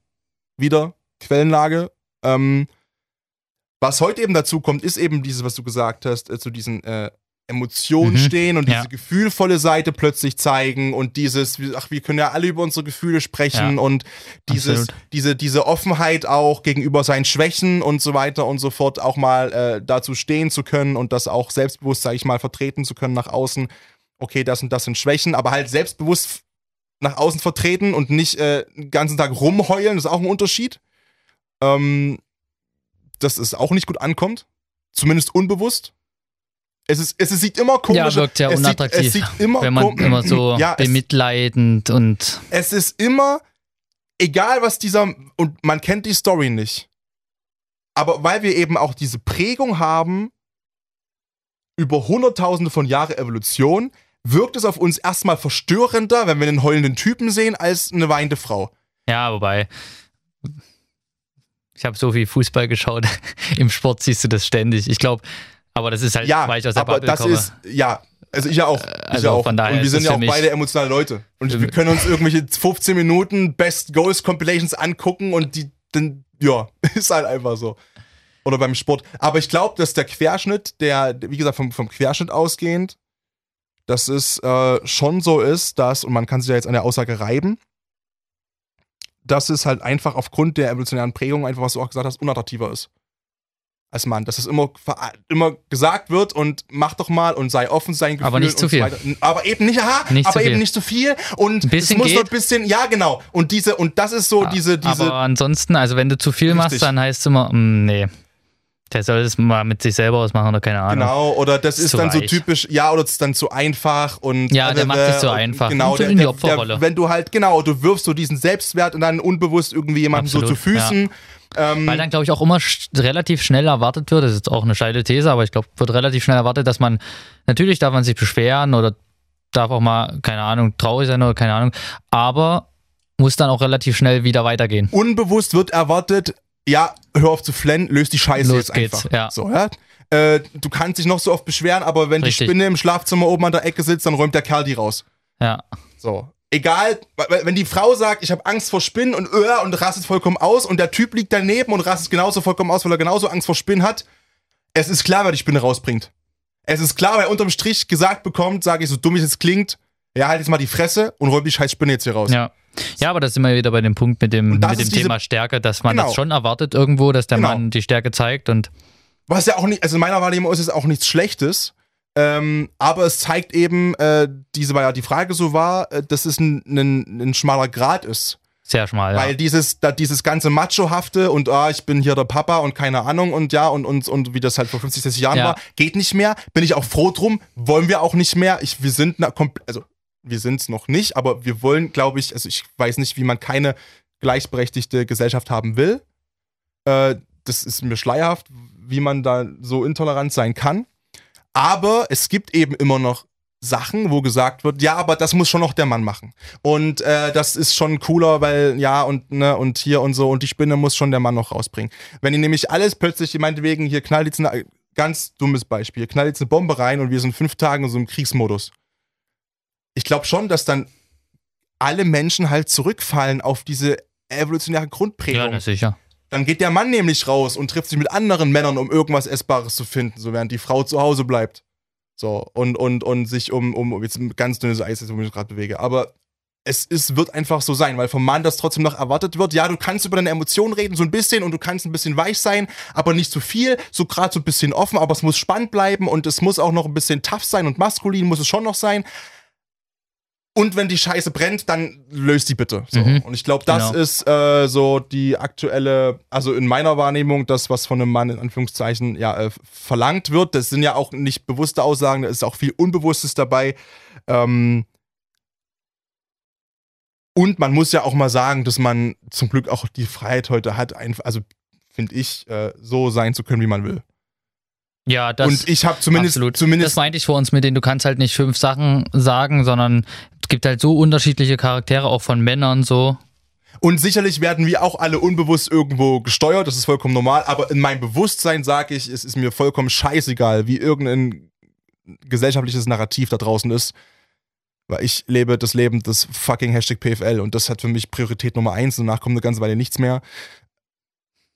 wieder Quellenlage. Ähm, was heute eben dazu kommt, ist eben dieses, was du gesagt hast, äh, zu diesen äh, Emotionen mhm. stehen und ja. diese gefühlvolle Seite plötzlich zeigen und dieses, ach, wir können ja alle über unsere Gefühle sprechen ja. und dieses, diese, diese Offenheit auch gegenüber seinen Schwächen und so weiter und so fort auch mal äh, dazu stehen zu können und das auch selbstbewusst, sage ich mal, vertreten zu können nach außen. okay, das und das sind Schwächen, aber halt selbstbewusst nach außen vertreten und nicht äh, den ganzen Tag rumheulen, das ist auch ein Unterschied. Ähm, dass es auch nicht gut ankommt. Zumindest unbewusst. Es, ist, es sieht immer komisch Ja, wirkt sehr es sieht, unattraktiv. es sieht immer wenn man immer so ja, es, bemitleidend und es ist immer, egal was dieser, und man kennt die Story nicht. Aber weil wir eben auch diese Prägung haben, über hunderttausende von Jahre Evolution, wirkt es auf uns erstmal verstörender, wenn wir einen heulenden Typen sehen, als eine weinende Frau. ja, wobei ich habe so viel Fußball geschaut. Im Sport siehst du das ständig. Ich glaube, aber das ist halt, Ja, weil ich aus der aber Bubble das komme. ist, ja, also ich ja auch. ich also ja auch. von daher und wir sind ja auch beide emotionale Leute. Und wir können uns irgendwelche 15 Minuten Best Goals Compilations angucken und die, dann, ja, ist halt einfach so. Oder beim Sport. Aber ich glaube, dass der Querschnitt, der, wie gesagt, vom, vom Querschnitt ausgehend, dass es äh, schon so ist, dass, und man kann sich ja jetzt an der Aussage reiben, dass es halt einfach aufgrund der evolutionären Prägung, einfach was du auch gesagt hast, unattraktiver ist. Als Mann. Dass es immer, immer gesagt wird und mach doch mal und sei offen, sein Gefühl Aber nicht zu viel. So weiter. Aber eben nicht, aha, Nicht aber eben nicht zu viel. Und Ein bisschen es muss geht. ein bisschen, ja genau. Und diese, und das ist so diese, diese, aber ansonsten, also wenn du zu viel machst, Richtig. dann heißt es immer, mm, nee, der soll es mal mit sich selber ausmachen oder keine Ahnung. Genau, oder das Ist ist dann so weich. typisch, ja, oder das ist dann zu einfach und Ja, der macht sich und einfach. Genau, so der, in die Opferrolle. Der, wenn du halt, genau, du wirfst so diesen Selbstwert und dann unbewusst irgendwie jemandem so Absolut, zu Füßen. Ähm, Weil dann, glaube ich, auch immer sch relativ schnell erwartet wird, das ist jetzt auch eine steile These, aber ich glaube, wird relativ schnell erwartet, dass man, natürlich darf man sich beschweren oder darf auch mal, keine Ahnung, traurig sein oder keine Ahnung, aber muss dann auch relativ schnell wieder weitergehen. unbewusst wird erwartet, ja, hör auf zu flennen, löst die Scheiße Los jetzt geht's, einfach. ja. So, ja. Äh, du kannst dich noch so oft beschweren, aber wenn Richtig. die Spinne im Schlafzimmer oben an der Ecke sitzt, dann räumt der Kerl die raus. Ja, So. Egal, wenn die Frau sagt, ich habe Angst vor Spinnen und öh, und rastet vollkommen aus und der Typ liegt daneben und rastet genauso vollkommen aus, weil er genauso Angst vor Spinnen hat, es ist klar, wer die Spinne rausbringt. Es ist klar, wer unterm Strich gesagt bekommt, sage ich, so dumm wie es jetzt klingt, ja, halt jetzt mal die Fresse und räum die scheiß Spinne jetzt hier raus. ja. Ja, aber da sind wir wieder bei dem Punkt mit dem, mit dem Thema Stärke, dass man Genau. das schon erwartet irgendwo, dass der Genau. Mann die Stärke zeigt und Was ja auch nicht, also in meiner Wahrnehmung ist es auch nichts Schlechtes. Ähm, aber es zeigt eben, äh, diese, weil ja die Frage so war, äh, dass es ein, ein, ein schmaler Grad ist. sehr schmal. Weil Ja. dieses, da, dieses ganze Machohafte und ah, ich bin hier der Papa und keine Ahnung und ja, und, und, und wie das halt vor 50, 60 Jahren Ja. war, geht nicht mehr. Bin ich auch froh drum, wollen wir auch nicht mehr. Ich, wir sind, na, also wir sind es noch nicht, aber wir wollen, glaube ich, also ich weiß nicht, wie man keine gleichberechtigte Gesellschaft haben will. Äh, das ist mir schleierhaft, wie man da so intolerant sein kann. Aber es gibt eben immer noch Sachen, wo gesagt wird, ja, aber das muss schon noch der Mann machen. Und äh, das ist schon cooler, weil ja und ne und hier und so und die Spinne muss schon der Mann noch rausbringen. Wenn ihr nämlich alles plötzlich, meinetwegen hier knallt jetzt eine, ganz dummes Beispiel, knallt jetzt eine Bombe rein und wir sind fünf Tage in so einem Kriegsmodus. Ich glaube schon, dass dann alle Menschen halt zurückfallen auf diese evolutionäre Grundprägung. ja, sicher. Dann geht der Mann nämlich raus und trifft sich mit anderen Männern, um irgendwas Essbares zu finden, so während die Frau zu Hause bleibt. So, und, und, und sich um, um, jetzt ein ganz dünnes Eis, jetzt, wo ich mich gerade bewege. Aber es ist, wird einfach so sein, weil vom Mann das trotzdem noch erwartet wird. Ja, du kannst über deine Emotionen reden, so ein bisschen, und du kannst ein bisschen weich sein, aber nicht zu viel, so gerade so ein bisschen offen, aber es muss spannend bleiben und es muss auch noch ein bisschen tough sein und maskulin muss es schon noch sein. Und wenn die Scheiße brennt, dann löst die bitte. So. Mhm. Und ich glaube, das Genau. ist äh, so die aktuelle, also in meiner Wahrnehmung, das, was von einem Mann in Anführungszeichen ja äh, verlangt wird. Das sind ja auch nicht bewusste Aussagen, da ist auch viel Unbewusstes dabei. Ähm, und man muss ja auch mal sagen, dass man zum Glück auch die Freiheit heute hat, also finde ich, äh, so sein zu können, wie man will. Ja, das und ich habe zumindest, absolut. zumindest das meinte ich vor uns mit denen, du kannst halt nicht fünf Sachen sagen, sondern es gibt halt so unterschiedliche Charaktere, auch von Männern so. Und sicherlich werden wir auch alle unbewusst irgendwo gesteuert, das ist vollkommen normal, aber in meinem Bewusstsein sage ich, es ist mir vollkommen scheißegal, wie irgendein gesellschaftliches Narrativ da draußen ist. Weil ich lebe das Leben des fucking Hashtag PFL und das hat für mich Priorität Nummer eins. Danach kommt eine ganze Weile nichts mehr.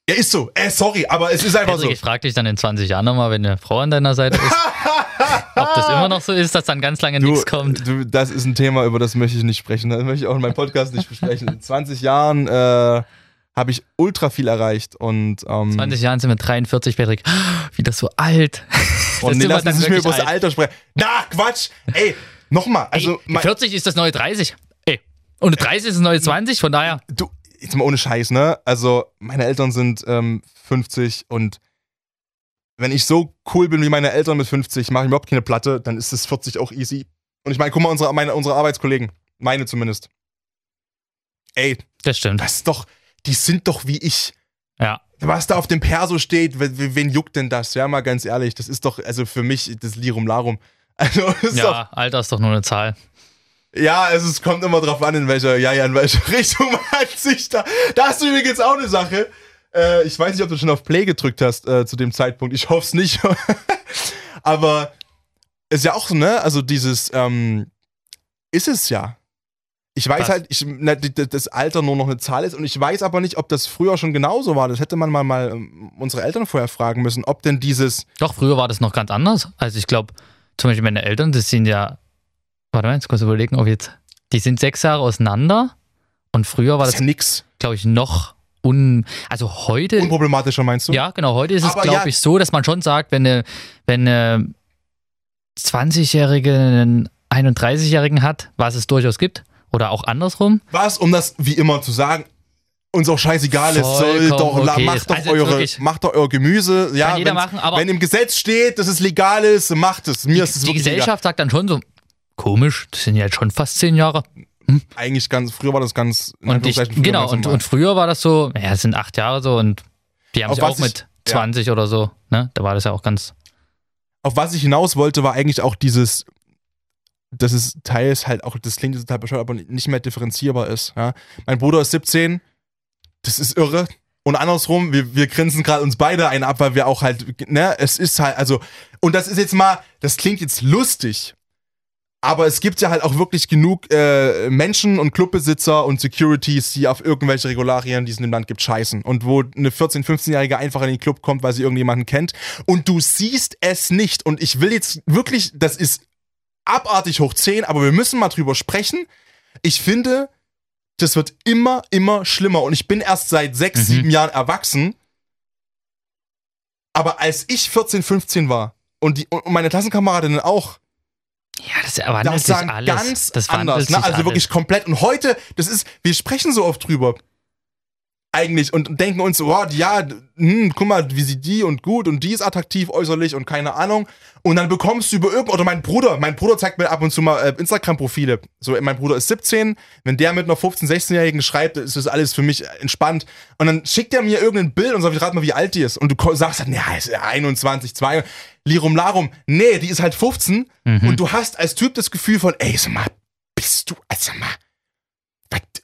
Ja, ist so. Äh, sorry, aber es ist einfach Patrick, so. ich frage dich dann in 20 Jahren nochmal, wenn eine Frau an deiner Seite ist, ob das immer noch so ist, dass dann ganz lange Du, nichts kommt. du, das ist ein Thema, über das möchte ich nicht sprechen. Das möchte ich auch in meinem Podcast nicht besprechen. In 20 Jahren äh, habe ich ultra viel erreicht und ähm, 20 Jahren sind wir 43, Patrick. Wie das so alt. Und nee, lass uns nicht mehr über das alt. Alter sprechen. Na, Quatsch! Ey, Nochmal, also. Ey, 40 ist das neue 30. Ey. Und 30 ist das neue 20, von daher. Du, jetzt mal ohne Scheiß, ne? Also, meine Eltern sind ähm, 50 und wenn ich so cool bin wie meine Eltern mit 50, mache ich überhaupt keine Platte, dann ist es 40 auch easy. Und ich meine, guck mal, unsere, meine, unsere Arbeitskollegen, meine zumindest. Ey, Das stimmt. das ist doch, die sind doch wie ich. Ja. Was da auf dem Perso steht, wen, wen juckt denn das? Ja, mal ganz ehrlich, das ist doch, also für mich, das Lirum Larum. Also, ist doch, Ja, Alter ist doch nur eine Zahl. Ja, also es kommt immer drauf an, in welcher, ja, ja, in welche Richtung man sich da. Da hast du übrigens auch eine Sache. Äh, ich weiß nicht, ob du schon auf Play gedrückt hast äh, zu dem Zeitpunkt. Ich hoffe es nicht. Aber ist ja auch so, ne? Also dieses, ähm, ist es ja. Ich weiß Was? halt, ich, na, das Alter nur noch eine Zahl ist und ich weiß aber nicht, ob das früher schon genauso war. Das hätte man mal, mal ähm, unsere Eltern vorher fragen müssen, ob denn dieses, Doch, früher war das noch ganz anders. Also ich glaube, zum Beispiel meine Eltern, das sind ja, warte mal, jetzt kurz überlegen, ob jetzt, die sind sechs Jahre auseinander und früher war das das, nix. glaube ich, noch un, also heute, Unproblematischer meinst du? ja genau, heute ist es, glaube ja. ich, so, dass man schon sagt, wenn eine, wenn eine 20-Jährige einen 31-Jährigen hat, was es durchaus gibt, oder auch andersrum, Was, um das wie immer zu sagen, uns auch scheißegal ist, soll doch, okay macht doch Also eure, macht doch euer Gemüse. Ja, Kann jeder machen, aber- wenn im Gesetz steht, dass es legal ist, macht es. Mir ist es die Gesellschaft sagt dann schon so, komisch, das sind ja jetzt schon fast zehn Jahre. egal. eigentlich ganz, früher war das ganz, Und ich, genau, und, und früher war das so, ja, es sind acht Jahre so und die haben Auf sich auch mit ich- ja. 20 oder so, ne? Da war das ja auch ganz. Auf was ich hinaus wollte, war eigentlich auch dieses, dass es teils halt auch, das klingt total bescheuert, aber nicht mehr differenzierbar ist. Ja? Mein Bruder ist 17, das ist irre. Und andersrum, wir, wir grinsen gerade uns beide einen ab, weil wir auch halt, ne, es ist halt, also, und das ist jetzt mal, das klingt jetzt lustig, aber es gibt ja halt auch wirklich genug äh, Menschen und Clubbesitzer und Securities, die auf irgendwelche Regularien, die es in dem Land gibt, scheißen. Und wo eine 14-, 15-Jährige einfach in den Club kommt, weil sie irgendjemanden kennt. Und du siehst es nicht. Und ich will jetzt wirklich, das ist abartig hoch 10, aber wir müssen mal drüber sprechen. Ich finde, das wird immer, immer schlimmer. Und ich bin erst seit sechs, Mhm. sieben Jahren erwachsen. Aber als ich 14, 15 war und, die, und meine Klassenkameradinnen auch, Ja, das wandelt das sich alles. ganz das anders. Ne? Also wirklich komplett. Und heute, das ist, wir sprechen so oft drüber. Eigentlich und denken uns, oh, ja, hm, guck mal, wie sie die und gut und die ist attraktiv äußerlich und keine Ahnung. Und dann bekommst du über irgend oder mein Bruder, mein Bruder zeigt mir ab und zu mal äh, Instagram-Profile. So, mein Bruder ist 17, wenn der mit einer 15-, 16-Jährigen schreibt, ist das alles für mich entspannt. Und dann schickt er mir irgendein Bild und sagt, ich rate mal, wie alt die ist. Und du sagst halt, ja, ist ja 21, 2, Lirum Larum. Nee, die ist halt 15 Mhm. und du hast als Typ das Gefühl von, ey, sag mal, bist du, also mal,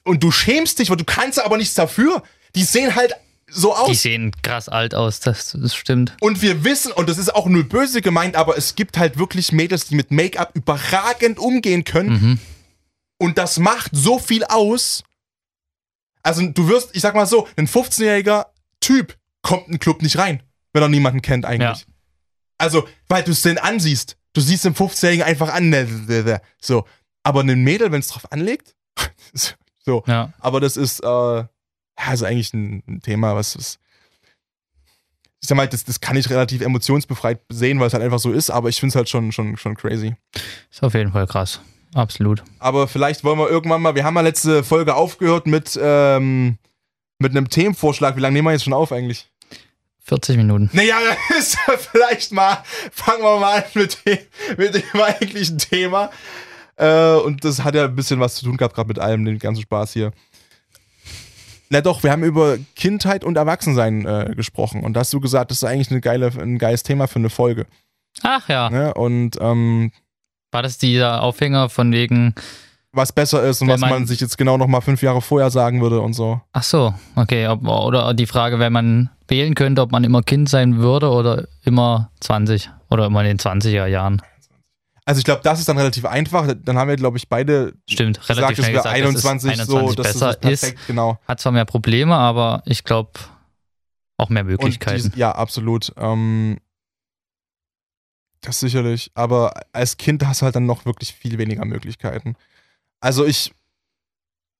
und du schämst dich, weil du kannst aber nichts dafür. Die sehen halt so die aus. sehen krass alt aus, das, das stimmt. Und wir wissen, und das ist auch null böse gemeint, aber es gibt halt wirklich Mädels, die mit Make-up überragend umgehen können. Mhm. Und das macht so viel aus. Also du wirst, ich sag mal so, ein 15-jähriger Typ kommt in den Club nicht rein, wenn er niemanden kennt eigentlich. Ja. Also, weil du es den ansiehst. Du siehst den 15-Jährigen einfach an. ne, So. Aber ein Mädel, wenn es drauf anlegt, so. Ja. Aber das ist, äh, ja, ist eigentlich ein, Thema, was ist. Ich sag mal, das, das kann ich relativ emotionsbefreit sehen, weil es halt einfach so ist, aber ich finde es halt schon, schon, schon crazy. Ist auf jeden Fall krass. Absolut. Aber vielleicht wollen wir irgendwann mal, wir haben ja letzte Folge aufgehört mit, ähm, mit einem Themenvorschlag. Wie lange nehmen wir jetzt schon auf eigentlich? 40 Minuten. Naja, dann ist ja vielleicht mal, fangen wir mal an mit dem, mit dem eigentlichen Thema. Äh, und das hat ja ein bisschen was zu tun gehabt, gerade mit allem, den ganzen Spaß hier. Na doch, wir haben über Kindheit und Erwachsensein äh, gesprochen. Und da hast du gesagt, das ist eigentlich eine geile, ein geiles Thema für eine Folge. Ach ja. Ne? Und ähm, War das dieser Aufhänger von wegen. was besser ist und was man, man- sich jetzt genau nochmal fünf Jahre vorher sagen würde und so. Ach so, okay. Ob, oder die Frage, wenn man wählen könnte, ob man immer Kind sein würde oder immer 20 oder immer in den 20er Jahren. Also ich glaube, das ist dann relativ einfach. Dann haben wir, glaube ich, beide Stimmt, gesagt, relativ dass wir gesagt, 21, dass es so, 21 dass besser das ist. perfekt, genau. Hat zwar mehr Probleme, aber ich glaube auch mehr Möglichkeiten. dies, ja, absolut. Ähm, das sicherlich. Aber als Kind hast du halt dann noch wirklich viel weniger Möglichkeiten. Also ich,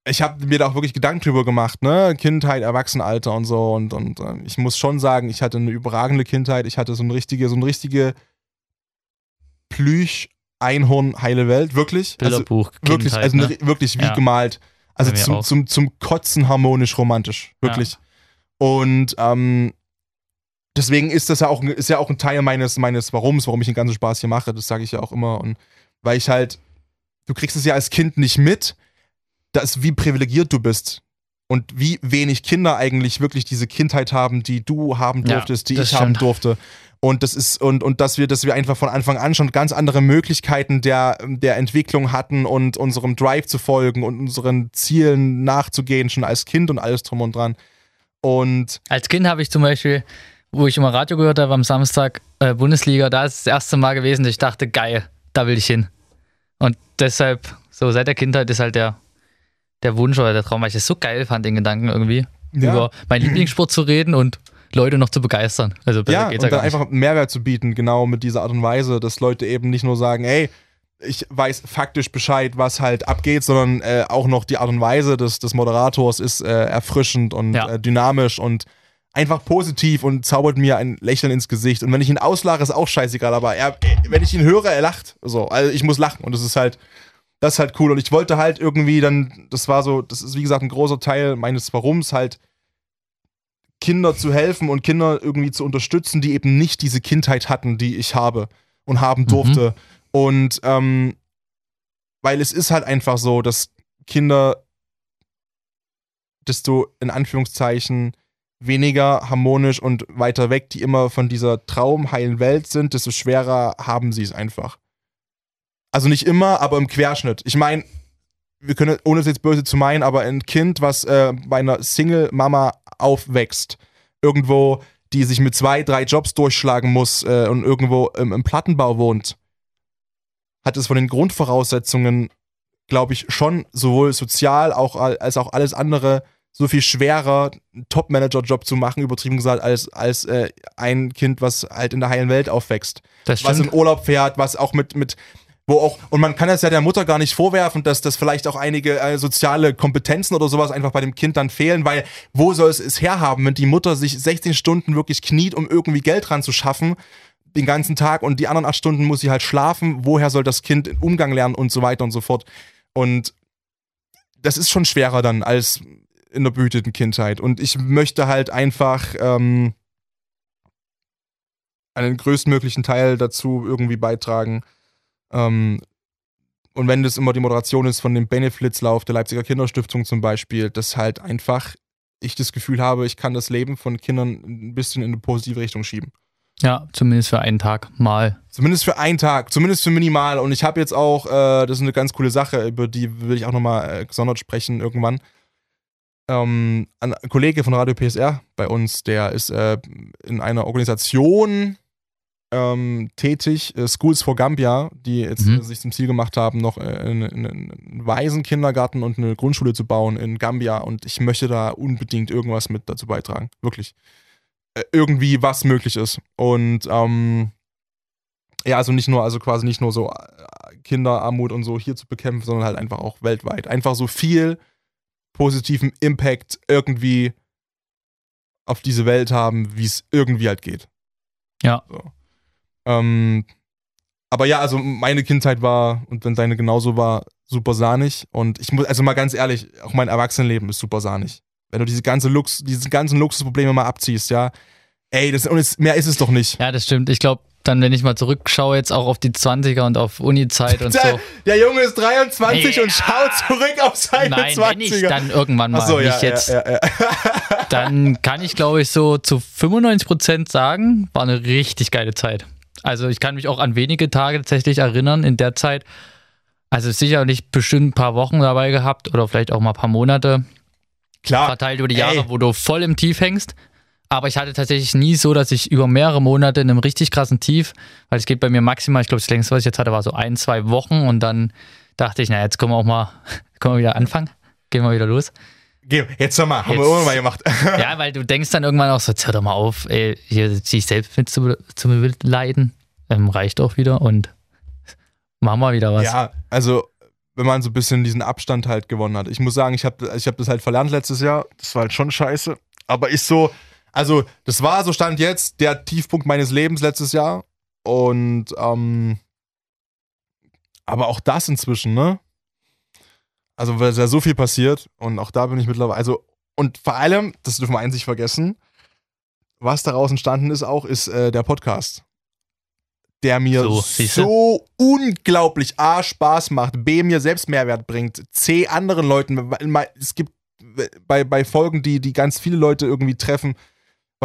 ich habe mir da auch wirklich Gedanken drüber gemacht, ne? Kindheit, Erwachsenenalter und so. Und, und äh, ich muss schon sagen, ich hatte eine überragende Kindheit. Ich hatte so eine richtige, so eine richtige Plüsch Einhorn, heile Welt, wirklich. Bilderbuch. Also, wirklich, Kindheit, also ne? wirklich wie Ja. gemalt. Also zum, zum, zum Kotzen harmonisch romantisch, wirklich. Und ähm, deswegen ist das ja auch, ist ja auch ein Teil meines, meines Warums, warum ich den ganzen Spaß hier mache. Das sage ich ja auch immer. Und weil ich halt, du kriegst es ja als Kind nicht mit, dass wie privilegiert du bist. Und wie wenig Kinder eigentlich wirklich diese Kindheit haben, die du haben Ja, durftest, die das ich haben stimmt. durfte. Und das ist, und, und dass wir, dass wir einfach von Anfang an schon ganz andere Möglichkeiten der, der Entwicklung hatten und unserem Drive zu folgen und unseren Zielen nachzugehen, schon als Kind und alles drum und dran. Und Als Kind habe ich zum Beispiel, wo ich immer Radio gehört habe am Samstag, äh, Bundesliga, da ist es das erste Mal gewesen, dass ich dachte, geil, da will ich hin. Und deshalb, so seit der Kindheit ist halt der, der Wunsch oder der Traum, weil ich es so geil fand, den Gedanken irgendwie, Ja. über meinen Lieblingssport zu reden und Leute noch zu begeistern. Also ja, und gar nicht. einfach einen Mehrwert zu bieten, genau mit dieser Art und Weise, dass Leute eben nicht nur sagen, ey, ich weiß faktisch Bescheid, was halt abgeht, sondern äh, auch noch die Art und Weise des, des Moderators ist äh, erfrischend und Ja. äh, dynamisch und einfach positiv und zaubert mir ein Lächeln ins Gesicht. Und wenn ich ihn auslache, ist auch scheißegal, aber er, äh, wenn ich ihn höre, er lacht. So, also ich muss lachen und das ist halt, das ist halt cool. Und ich wollte halt irgendwie dann, das war so, das ist wie gesagt ein großer Teil meines Warums, halt Kinder zu helfen und Kinder irgendwie zu unterstützen, die eben nicht diese Kindheit hatten, die ich habe und haben durfte. Und ähm, weil es ist halt einfach so, dass Kinder, desto in Anführungszeichen weniger harmonisch und weiter weg, die immer von dieser traumheilen Welt sind, desto schwerer haben sie es einfach. Also nicht immer, aber im Querschnitt. Ich meine, wir können, ohne es jetzt böse zu meinen, aber ein Kind, was äh, bei einer Single-Mama aufwächst, irgendwo, die sich mit zwei, drei Jobs durchschlagen muss äh, und irgendwo im, im Plattenbau wohnt, hat es von den Grundvoraussetzungen, glaube ich, schon sowohl sozial auch, al- als auch alles andere so viel schwerer, einen Top-Manager-Job zu machen, übertrieben gesagt, als, als äh, ein Kind, was halt in der heilen Welt aufwächst. Das was in Urlaub fährt, was auch mit, mit wo auch, und man kann das ja der Mutter gar nicht vorwerfen, dass das vielleicht auch einige äh, soziale Kompetenzen oder sowas einfach bei dem Kind dann fehlen, weil wo soll es es herhaben, wenn die Mutter sich 16 Stunden wirklich kniet, um irgendwie Geld dran zu schaffen, den ganzen Tag und die anderen acht Stunden muss sie halt schlafen, woher soll das Kind den Umgang lernen und so weiter und so fort. Und das ist schon schwerer dann als in der behüteten Kindheit. Und ich möchte halt einfach ähm, einen größtmöglichen Teil dazu irgendwie beitragen. Ähm, und wenn das immer die Moderation ist von dem Beneflitslauf der Leipziger Kinderstiftung zum Beispiel, dass halt einfach ich das Gefühl habe, ich kann das Leben von Kindern ein bisschen in eine positive Richtung schieben. Ja, zumindest für einen Tag mal. Zumindest für einen Tag, zumindest für minimal. Und ich habe jetzt auch, äh, das ist eine ganz coole Sache, über die will ich auch nochmal äh, gesondert sprechen irgendwann. Ähm, ein Kollege von Radio PSR bei uns, der ist äh, in einer Organisation ähm, tätig, äh, Schools for Gambia, die jetzt Mhm. äh, sich zum Ziel gemacht haben, noch äh, einen, Waisenkindergarten und eine Grundschule zu bauen in Gambia. Und ich möchte da unbedingt irgendwas mit dazu beitragen. Wirklich. Äh, irgendwie was möglich ist. Und ähm, ja, also nicht nur, also quasi nicht nur so äh, Kinderarmut und so hier zu bekämpfen, sondern halt einfach auch weltweit. Einfach so viel positiven Impact irgendwie auf diese Welt haben, wie es irgendwie halt geht. Ja. So. Ähm, aber ja, also meine Kindheit war, und wenn deine genauso war, super sahnig. Und ich muss, also mal ganz ehrlich, auch mein Erwachsenenleben ist super sahnig. Wenn du diese ganze Lux, diese ganzen Luxusprobleme mal abziehst, ja, ey, das, und es, mehr ist es doch nicht. Ja, das stimmt. Ich glaube, dann, wenn ich mal zurückschaue, jetzt auch auf die 20er und auf Uni-Zeit und Der, so. der Junge ist 23 Ja. und schaut zurück auf seine Nein, 20er. wenn ich dann irgendwann mal, Achso, ja, jetzt, ja, dann kann ich, glaube ich, so zu 95% sagen, war eine richtig geile Zeit. Also ich kann mich auch an wenige Tage tatsächlich erinnern in der Zeit. Also sicherlich bestimmt ein paar Wochen dabei gehabt oder vielleicht auch mal ein paar Monate Klar. verteilt über die ey. Jahre, wo du voll im Tief hängst. Aber ich hatte tatsächlich nie so, dass ich über mehrere Monate in einem richtig krassen Tief, weil es geht bei mir maximal, ich glaube, das längste, was ich jetzt hatte, war so ein, zwei Wochen und dann dachte ich, na, jetzt können wir auch mal, können wir wieder anfangen, gehen wir wieder los. Geh, jetzt sag mal, haben wir irgendwann mal gemacht. Ja, weil du denkst dann irgendwann auch so, jetzt hör doch mal auf, ey, hier sich selbst mit zu, zu leiden, ähm, reicht auch wieder und machen wir wieder was. Ja, also wenn man so ein bisschen diesen Abstand halt gewonnen hat. Ich muss sagen, ich habe ich hab das halt verlernt letztes Jahr. Das war halt schon scheiße. Aber ich so, also das war so stand jetzt der Tiefpunkt meines Lebens letztes Jahr. Und ähm, aber auch das inzwischen, ne? Also, weil es ja so viel passiert und auch da bin ich mittlerweile, also, und vor allem, das dürfen wir eins nicht vergessen, was daraus entstanden ist auch, ist äh, der Podcast. Der mir So, so, unglaublich A, Spaß macht, B, mir selbst Mehrwert bringt, C, anderen Leuten, es gibt bei, bei Folgen, die, die ganz viele Leute irgendwie treffen,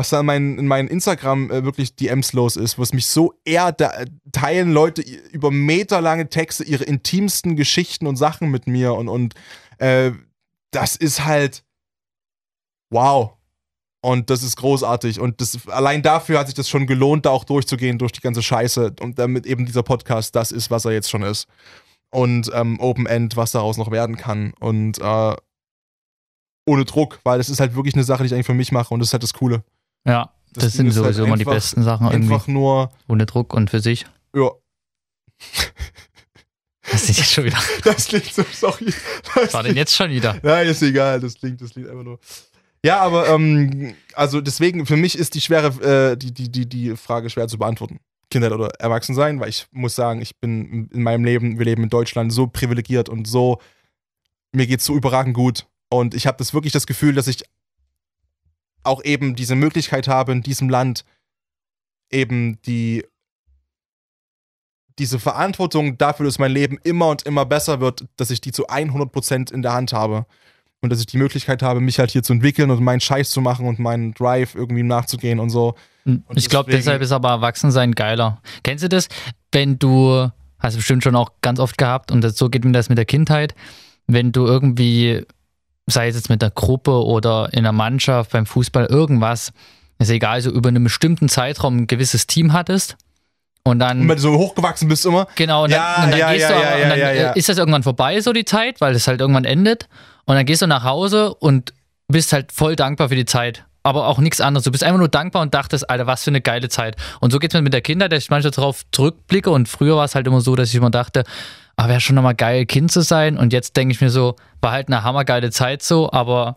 was da in meinen, in meinen Instagram äh, wirklich DMs los ist, wo es mich so ehrt, da äh, teilen Leute über meterlange Texte ihre intimsten Geschichten und Sachen mit mir und, und äh, das ist halt wow. Und das ist großartig. Und das, allein dafür hat sich das schon gelohnt, da auch durchzugehen durch die ganze Scheiße. Und damit eben dieser Podcast das ist, was er jetzt schon ist. Und ähm, Open End, was daraus noch werden kann. Und äh, ohne Druck, weil das ist halt wirklich eine Sache, die ich eigentlich für mich mache und das ist halt das Coole. Ja, das, Ding sind halt sowieso immer die besten Sachen irgendwie. Einfach nur, Ohne Druck und für sich. ja, Das ist jetzt schon wieder. das klingt so, sorry. Das war denn jetzt schon wieder? Nein, ist egal, das klingt, das klingt einfach nur. Ja, aber ähm, also deswegen, für mich ist die schwere, äh, die, die, die, die Frage schwer zu beantworten. Kindheit oder Erwachsensein, weil ich muss sagen, ich bin in meinem Leben, wir leben in Deutschland, so privilegiert und so, mir geht's so überragend gut. Und ich habe das wirklich das Gefühl, dass ich auch eben diese Möglichkeit habe, in diesem Land eben die diese Verantwortung dafür, dass mein Leben immer und immer besser wird, dass ich die zu 100% in der Hand habe. Und dass ich die Möglichkeit habe, mich halt hier zu entwickeln und meinen Scheiß zu machen und meinen Drive irgendwie nachzugehen und so. Und ich glaube, deshalb ist aber Erwachsensein geiler. Kennst du das, wenn du, hast du bestimmt schon auch ganz oft gehabt, und das, so geht mir das mit der Kindheit, wenn du irgendwie, sei es jetzt mit der Gruppe oder in der Mannschaft, beim Fußball, irgendwas, ist egal, so über einen bestimmten Zeitraum ein gewisses Team hattest und dann. Und wenn du so hochgewachsen bist immer, Genau, und dann, Ja, und dann ja, gehst ja, du, aber- und dann äh, ist das irgendwann vorbei, so die Zeit, weil das halt irgendwann endet. Und dann gehst du nach Hause und bist halt voll dankbar für die Zeit. Aber auch nichts anderes. Du bist einfach nur dankbar und dachtest, Alter, was für eine geile Zeit. Und so geht es mir mit der Kindheit, dass ich manchmal darauf zurückblicke. Und früher war es halt immer so, dass ich immer dachte, ah, wäre schon nochmal geil, Kind zu sein. Und jetzt denke ich mir so, war halt eine hammergeile Zeit so, aber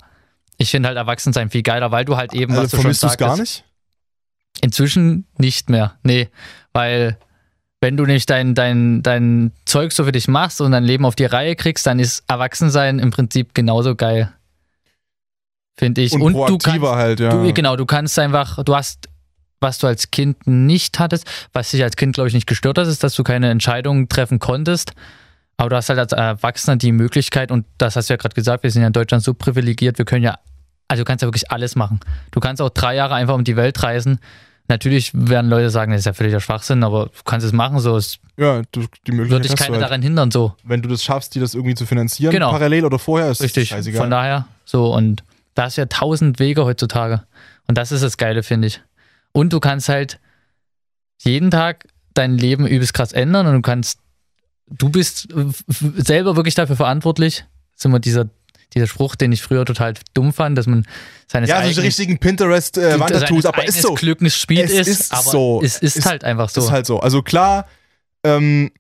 ich finde halt Erwachsensein viel geiler, weil du halt eben, was also du schon vermisst du es sagtest, gar nicht? Inzwischen nicht mehr. Nee, weil wenn du nicht dein, dein, dein Zeug so für dich machst und dein Leben auf die Reihe kriegst, dann ist Erwachsensein im Prinzip genauso geil. Finde ich. Und, Und, du kannst, halt, ja. du, genau, du kannst einfach, du hast, was du als Kind nicht hattest, was dich als Kind, glaube ich, nicht gestört hat, ist, dass du keine Entscheidungen treffen konntest. Aber du hast halt als Erwachsener die Möglichkeit, und das hast du ja gerade gesagt, wir sind ja in Deutschland so privilegiert, wir können ja, also du kannst ja wirklich alles machen. Du kannst auch drei Jahre einfach um die Welt reisen. Natürlich werden Leute sagen, das ist ja völliger Schwachsinn, aber du kannst es machen, so es ja, du, die Möglichkeit wird dich hast keiner du halt. daran hindern, so. Wenn du das schaffst, die das irgendwie zu finanzieren, Genau. parallel oder vorher, ist Richtig. scheißegal. Von daher, so, und da ist ja tausend Wege heutzutage. Und das ist das Geile, finde ich. Und du kannst halt jeden Tag dein Leben übelst krass ändern und du kannst, du bist äh, selber wirklich dafür verantwortlich. Das ist immer dieser, dieser Spruch, den ich früher total dumm fand, dass man seines ja, eigenen, solche richtigen Pinterest-Wandtattoos, seines aber ist so. Glückes Schmied Es ist, ist aber so. es ist, Ist- halt einfach so. Ist halt so. Also klar, ähm,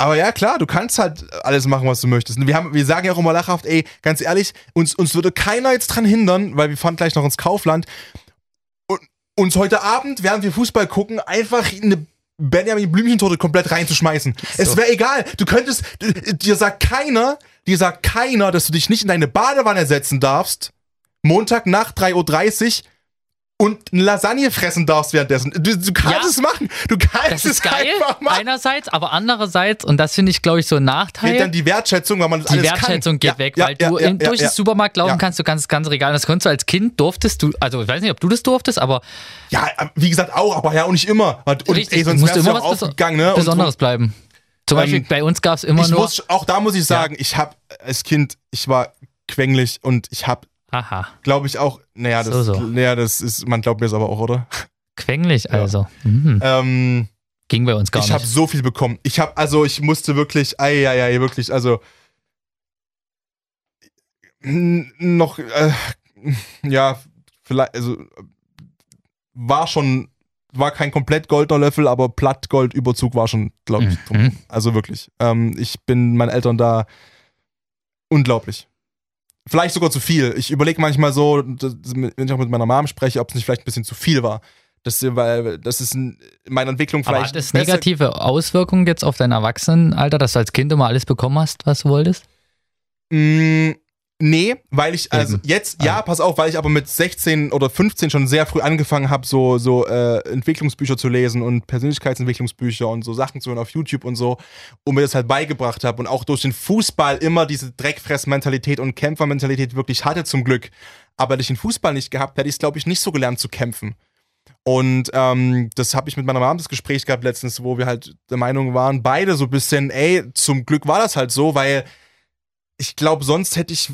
aber ja, klar, du kannst halt alles machen, was du möchtest. Wir, haben, wir sagen ja auch immer lachhaft, ey, ganz ehrlich, uns, uns würde keiner jetzt dran hindern, weil wir fahren gleich noch ins Kaufland, uns heute Abend, während wir Fußball gucken, einfach eine Benjamin Blümchentorte komplett reinzuschmeißen. Es wäre egal. Du könntest, du- dir sagt keiner, dir sagt keiner, dass du dich nicht in deine Badewanne setzen darfst, Montag nach 3.30 Uhr und eine Lasagne fressen darfst währenddessen. Du, du kannst Ja. es machen. Du kannst das es ist geil, einfach machen. einerseits, aber andererseits, und das finde ich, glaube ich, so ein Nachteil. Fehlt dann die Wertschätzung, weil man das die alles Wertschätzung kann. geht Ja, weg, ja, weil du in, durch den Supermarkt laufen kannst, du kannst das ganze Regal. Das konntest du als Kind, durftest du, also ich weiß nicht, ob du das durftest, aber Ja, wie gesagt auch, aber ja auch nicht immer. Und, richtig, ey, sonst du wärst du immer auch was aufgegangen, ne? Und Besonderes bleiben. Zum Ähm, Beispiel bei uns gab es immer ich nur. muss, auch da muss ich sagen, ich habe als Kind, ich war quengelig und ich habe, Aha, glaube ich auch, naja, das, So, so. naja, das ist, man glaubt mir es aber auch, oder? quengelig also. Mhm. Ähm, Ging bei uns gar ich habe nicht. so viel bekommen. Ich habe, also ich musste wirklich, ei, ei, ei, wirklich, also noch, äh, ja, vielleicht, also war schon, war kein komplett goldener Löffel, aber Plattgoldüberzug war schon, glaube ich, Mhm. drum. Also wirklich. Ähm, ich bin meinen Eltern da unglaublich. Vielleicht sogar zu viel. Ich überlege manchmal so, wenn ich auch mit meiner Mom spreche, ob es nicht vielleicht ein bisschen zu viel war. Das, weil das ist in meiner Entwicklung Aber vielleicht. hat das negative Auswirkungen jetzt auf dein Erwachsenenalter, dass du als Kind immer alles bekommen hast, was du wolltest? Mm, nee, weil ich, also Eben. jetzt, ja, pass auf, weil ich aber mit 16 oder 15 schon sehr früh angefangen habe, so, so äh, Entwicklungsbücher zu lesen und Persönlichkeitsentwicklungsbücher und so Sachen zu hören auf YouTube und so und mir das halt beigebracht habe und auch durch den Fußball immer diese Dreckfressmentalität und Kämpfermentalität wirklich hatte zum Glück. Aber hätte ich den Fußball nicht gehabt, hätte ich es, glaube ich, nicht so gelernt zu kämpfen. Und ähm, das habe ich mit meiner Mom das Gespräch gehabt letztens, wo wir halt der Meinung waren, beide so ein bisschen, ey, zum Glück war das halt so, weil ich glaube, sonst hätte ich,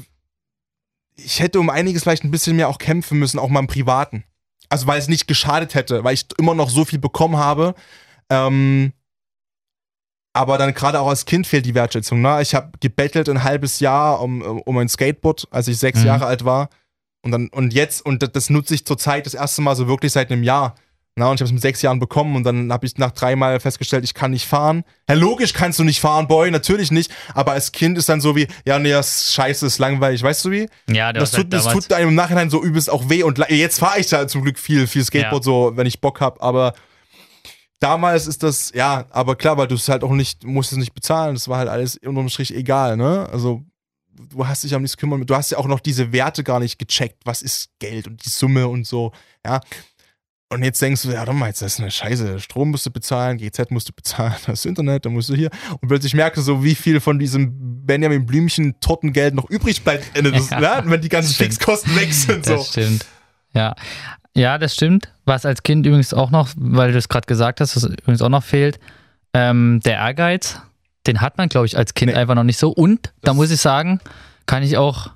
ich hätte um einiges vielleicht ein bisschen mehr auch kämpfen müssen, auch mal im Privaten. Also weil es nicht geschadet hätte, weil ich immer noch so viel bekommen habe. Ähm, aber dann gerade auch als Kind fehlt die Wertschätzung. Ne? Ich habe gebettelt ein halbes Jahr um, um ein Skateboard, als ich sechs Mhm. Jahre alt war. Und dann und jetzt, und das, das nutze ich zurzeit das erste Mal so wirklich seit einem Jahr. Na, und ich habe es mit sechs Jahren bekommen und dann habe ich nach dreimal festgestellt, ich kann nicht fahren. Ja, logisch kannst du nicht fahren, Boy, natürlich nicht. Aber als Kind ist dann so wie, ja, nee, das ist scheiße, ist langweilig, weißt du wie? Ja, Das tut, das tut einem im Nachhinein so übelst auch weh. Und jetzt fahre ich da zum Glück viel, viel Skateboard, Ja. so, wenn ich Bock habe. Aber damals ist das, ja, aber klar, weil du es halt auch nicht, musst es nicht bezahlen. Das war halt alles unterm Strich egal, ne? Also, du hast dich um nichts kümmern. Du hast ja auch noch diese Werte gar nicht gecheckt. Was ist Geld und die Summe und so, ja. Und jetzt denkst du, ja, warte mal, jetzt das ist eine Scheiße. Strom musst du bezahlen, GZ musst du bezahlen, das Internet, dann musst du hier. Und plötzlich merkst du so, wie viel von diesem Benjamin Blümchen Tortengeld noch übrig bleibt, Ende des, Ja, ne? wenn die ganzen. Fixkosten weg sind. So. Das stimmt. Ja. Ja, das stimmt. Was als Kind übrigens auch noch, weil du es gerade gesagt hast, was übrigens auch noch fehlt, ähm, der Ehrgeiz, den hat man, glaube ich, als Kind Nee. einfach noch nicht so. Und da Das- muss ich sagen, kann ich auch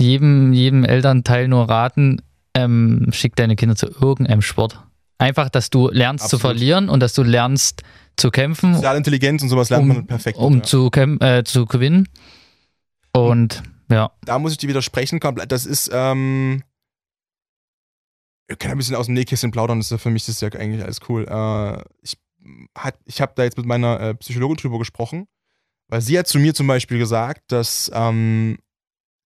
jedem, jedem Elternteil nur raten, ähm, schick deine Kinder zu irgendeinem Sport. Einfach, dass du lernst zu Absolut. verlieren und dass du lernst zu kämpfen, Soziale Intelligenz und sowas lernt um, man perfekt. um ja. zu, äh, zu gewinnen. Und ja, da muss ich dir widersprechen. komplett. Das ist, ähm, ich kann ein bisschen aus dem Nähkästchen plaudern, das ist ja für mich das ist ja eigentlich alles cool. Äh, ich hat, ich habe da jetzt mit meiner äh, Psychologin drüber gesprochen, weil sie hat zu mir zum Beispiel gesagt, dass ähm,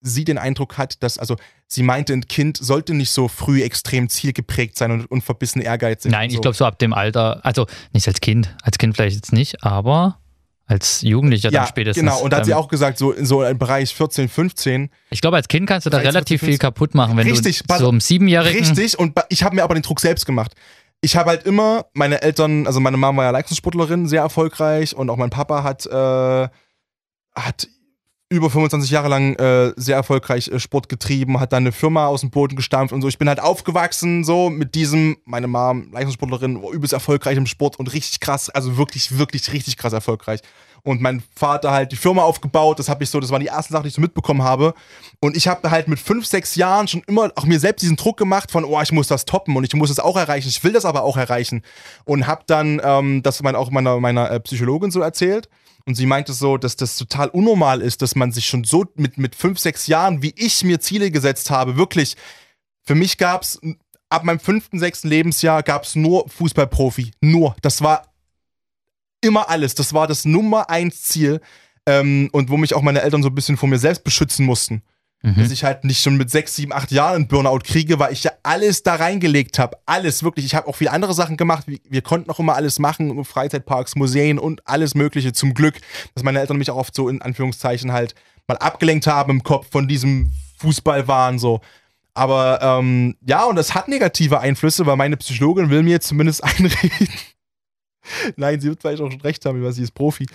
sie den Eindruck hat, dass, also sie meinte, ein Kind sollte nicht so früh extrem zielgeprägt sein und, und verbissen ehrgeizig. Nein, und ich so. glaube so ab dem Alter, also nicht als Kind, als Kind vielleicht jetzt nicht, aber als Jugendlicher ja, dann spätestens. genau. Und da hat sie Ähm, auch gesagt, so in so einem Bereich 14, 15, Ich glaube, als Kind kannst du da 13, relativ 14, viel kaputt machen, wenn Richtig, du so einem Siebenjährigen. Richtig, und ich habe mir aber den Druck selbst gemacht. Ich habe halt immer, meine Eltern, also meine Mama war ja Leistungssportlerin, sehr erfolgreich und auch mein Papa hat, äh, hat über 25 Jahre lang äh, sehr erfolgreich äh, Sport getrieben, hat dann eine Firma aus dem Boden gestampft und so. Ich bin halt aufgewachsen so mit diesem, meine Mom, Leistungssportlerin, war übelst erfolgreich im Sport und richtig krass, also wirklich, wirklich richtig krass erfolgreich. Und mein Vater halt die Firma aufgebaut, das habe ich so, das waren die ersten Sachen, die ich so mitbekommen habe. Und ich habe halt mit fünf, sechs Jahren schon immer auch mir selbst diesen Druck gemacht von, oh, ich muss das toppen und ich muss es auch erreichen, ich will das aber auch erreichen. Und habe dann ähm, das mein, auch meiner, meiner äh, Psychologin so erzählt. Und sie meinte so, dass das total unnormal ist, dass man sich schon so mit, mit fünf, sechs Jahren, wie ich mir Ziele gesetzt habe, wirklich, für mich gab es ab meinem fünften, sechsten Lebensjahr gab es nur Fußballprofi. Nur. Das war immer alles. Das war das Nummer eins Ziel. Ähm, und wo mich auch meine Eltern so ein bisschen vor mir selbst beschützen mussten. Dass Mhm. ich halt nicht schon mit sechs, sieben, acht Jahren einen Burnout kriege, weil ich ja alles da reingelegt habe. Alles, wirklich. Ich habe auch viele andere Sachen gemacht. Wir, konnten auch immer alles machen. Freizeitparks, Museen und alles Mögliche. Zum Glück, dass meine Eltern mich auch oft so in Anführungszeichen halt mal abgelenkt haben im Kopf von diesem Fußballwahn so. Aber ähm, ja, und das hat negative Einflüsse, weil meine Psychologin will mir zumindest einreden. Nein, sie wird vielleicht auch schon recht haben, weil sie ist Profi.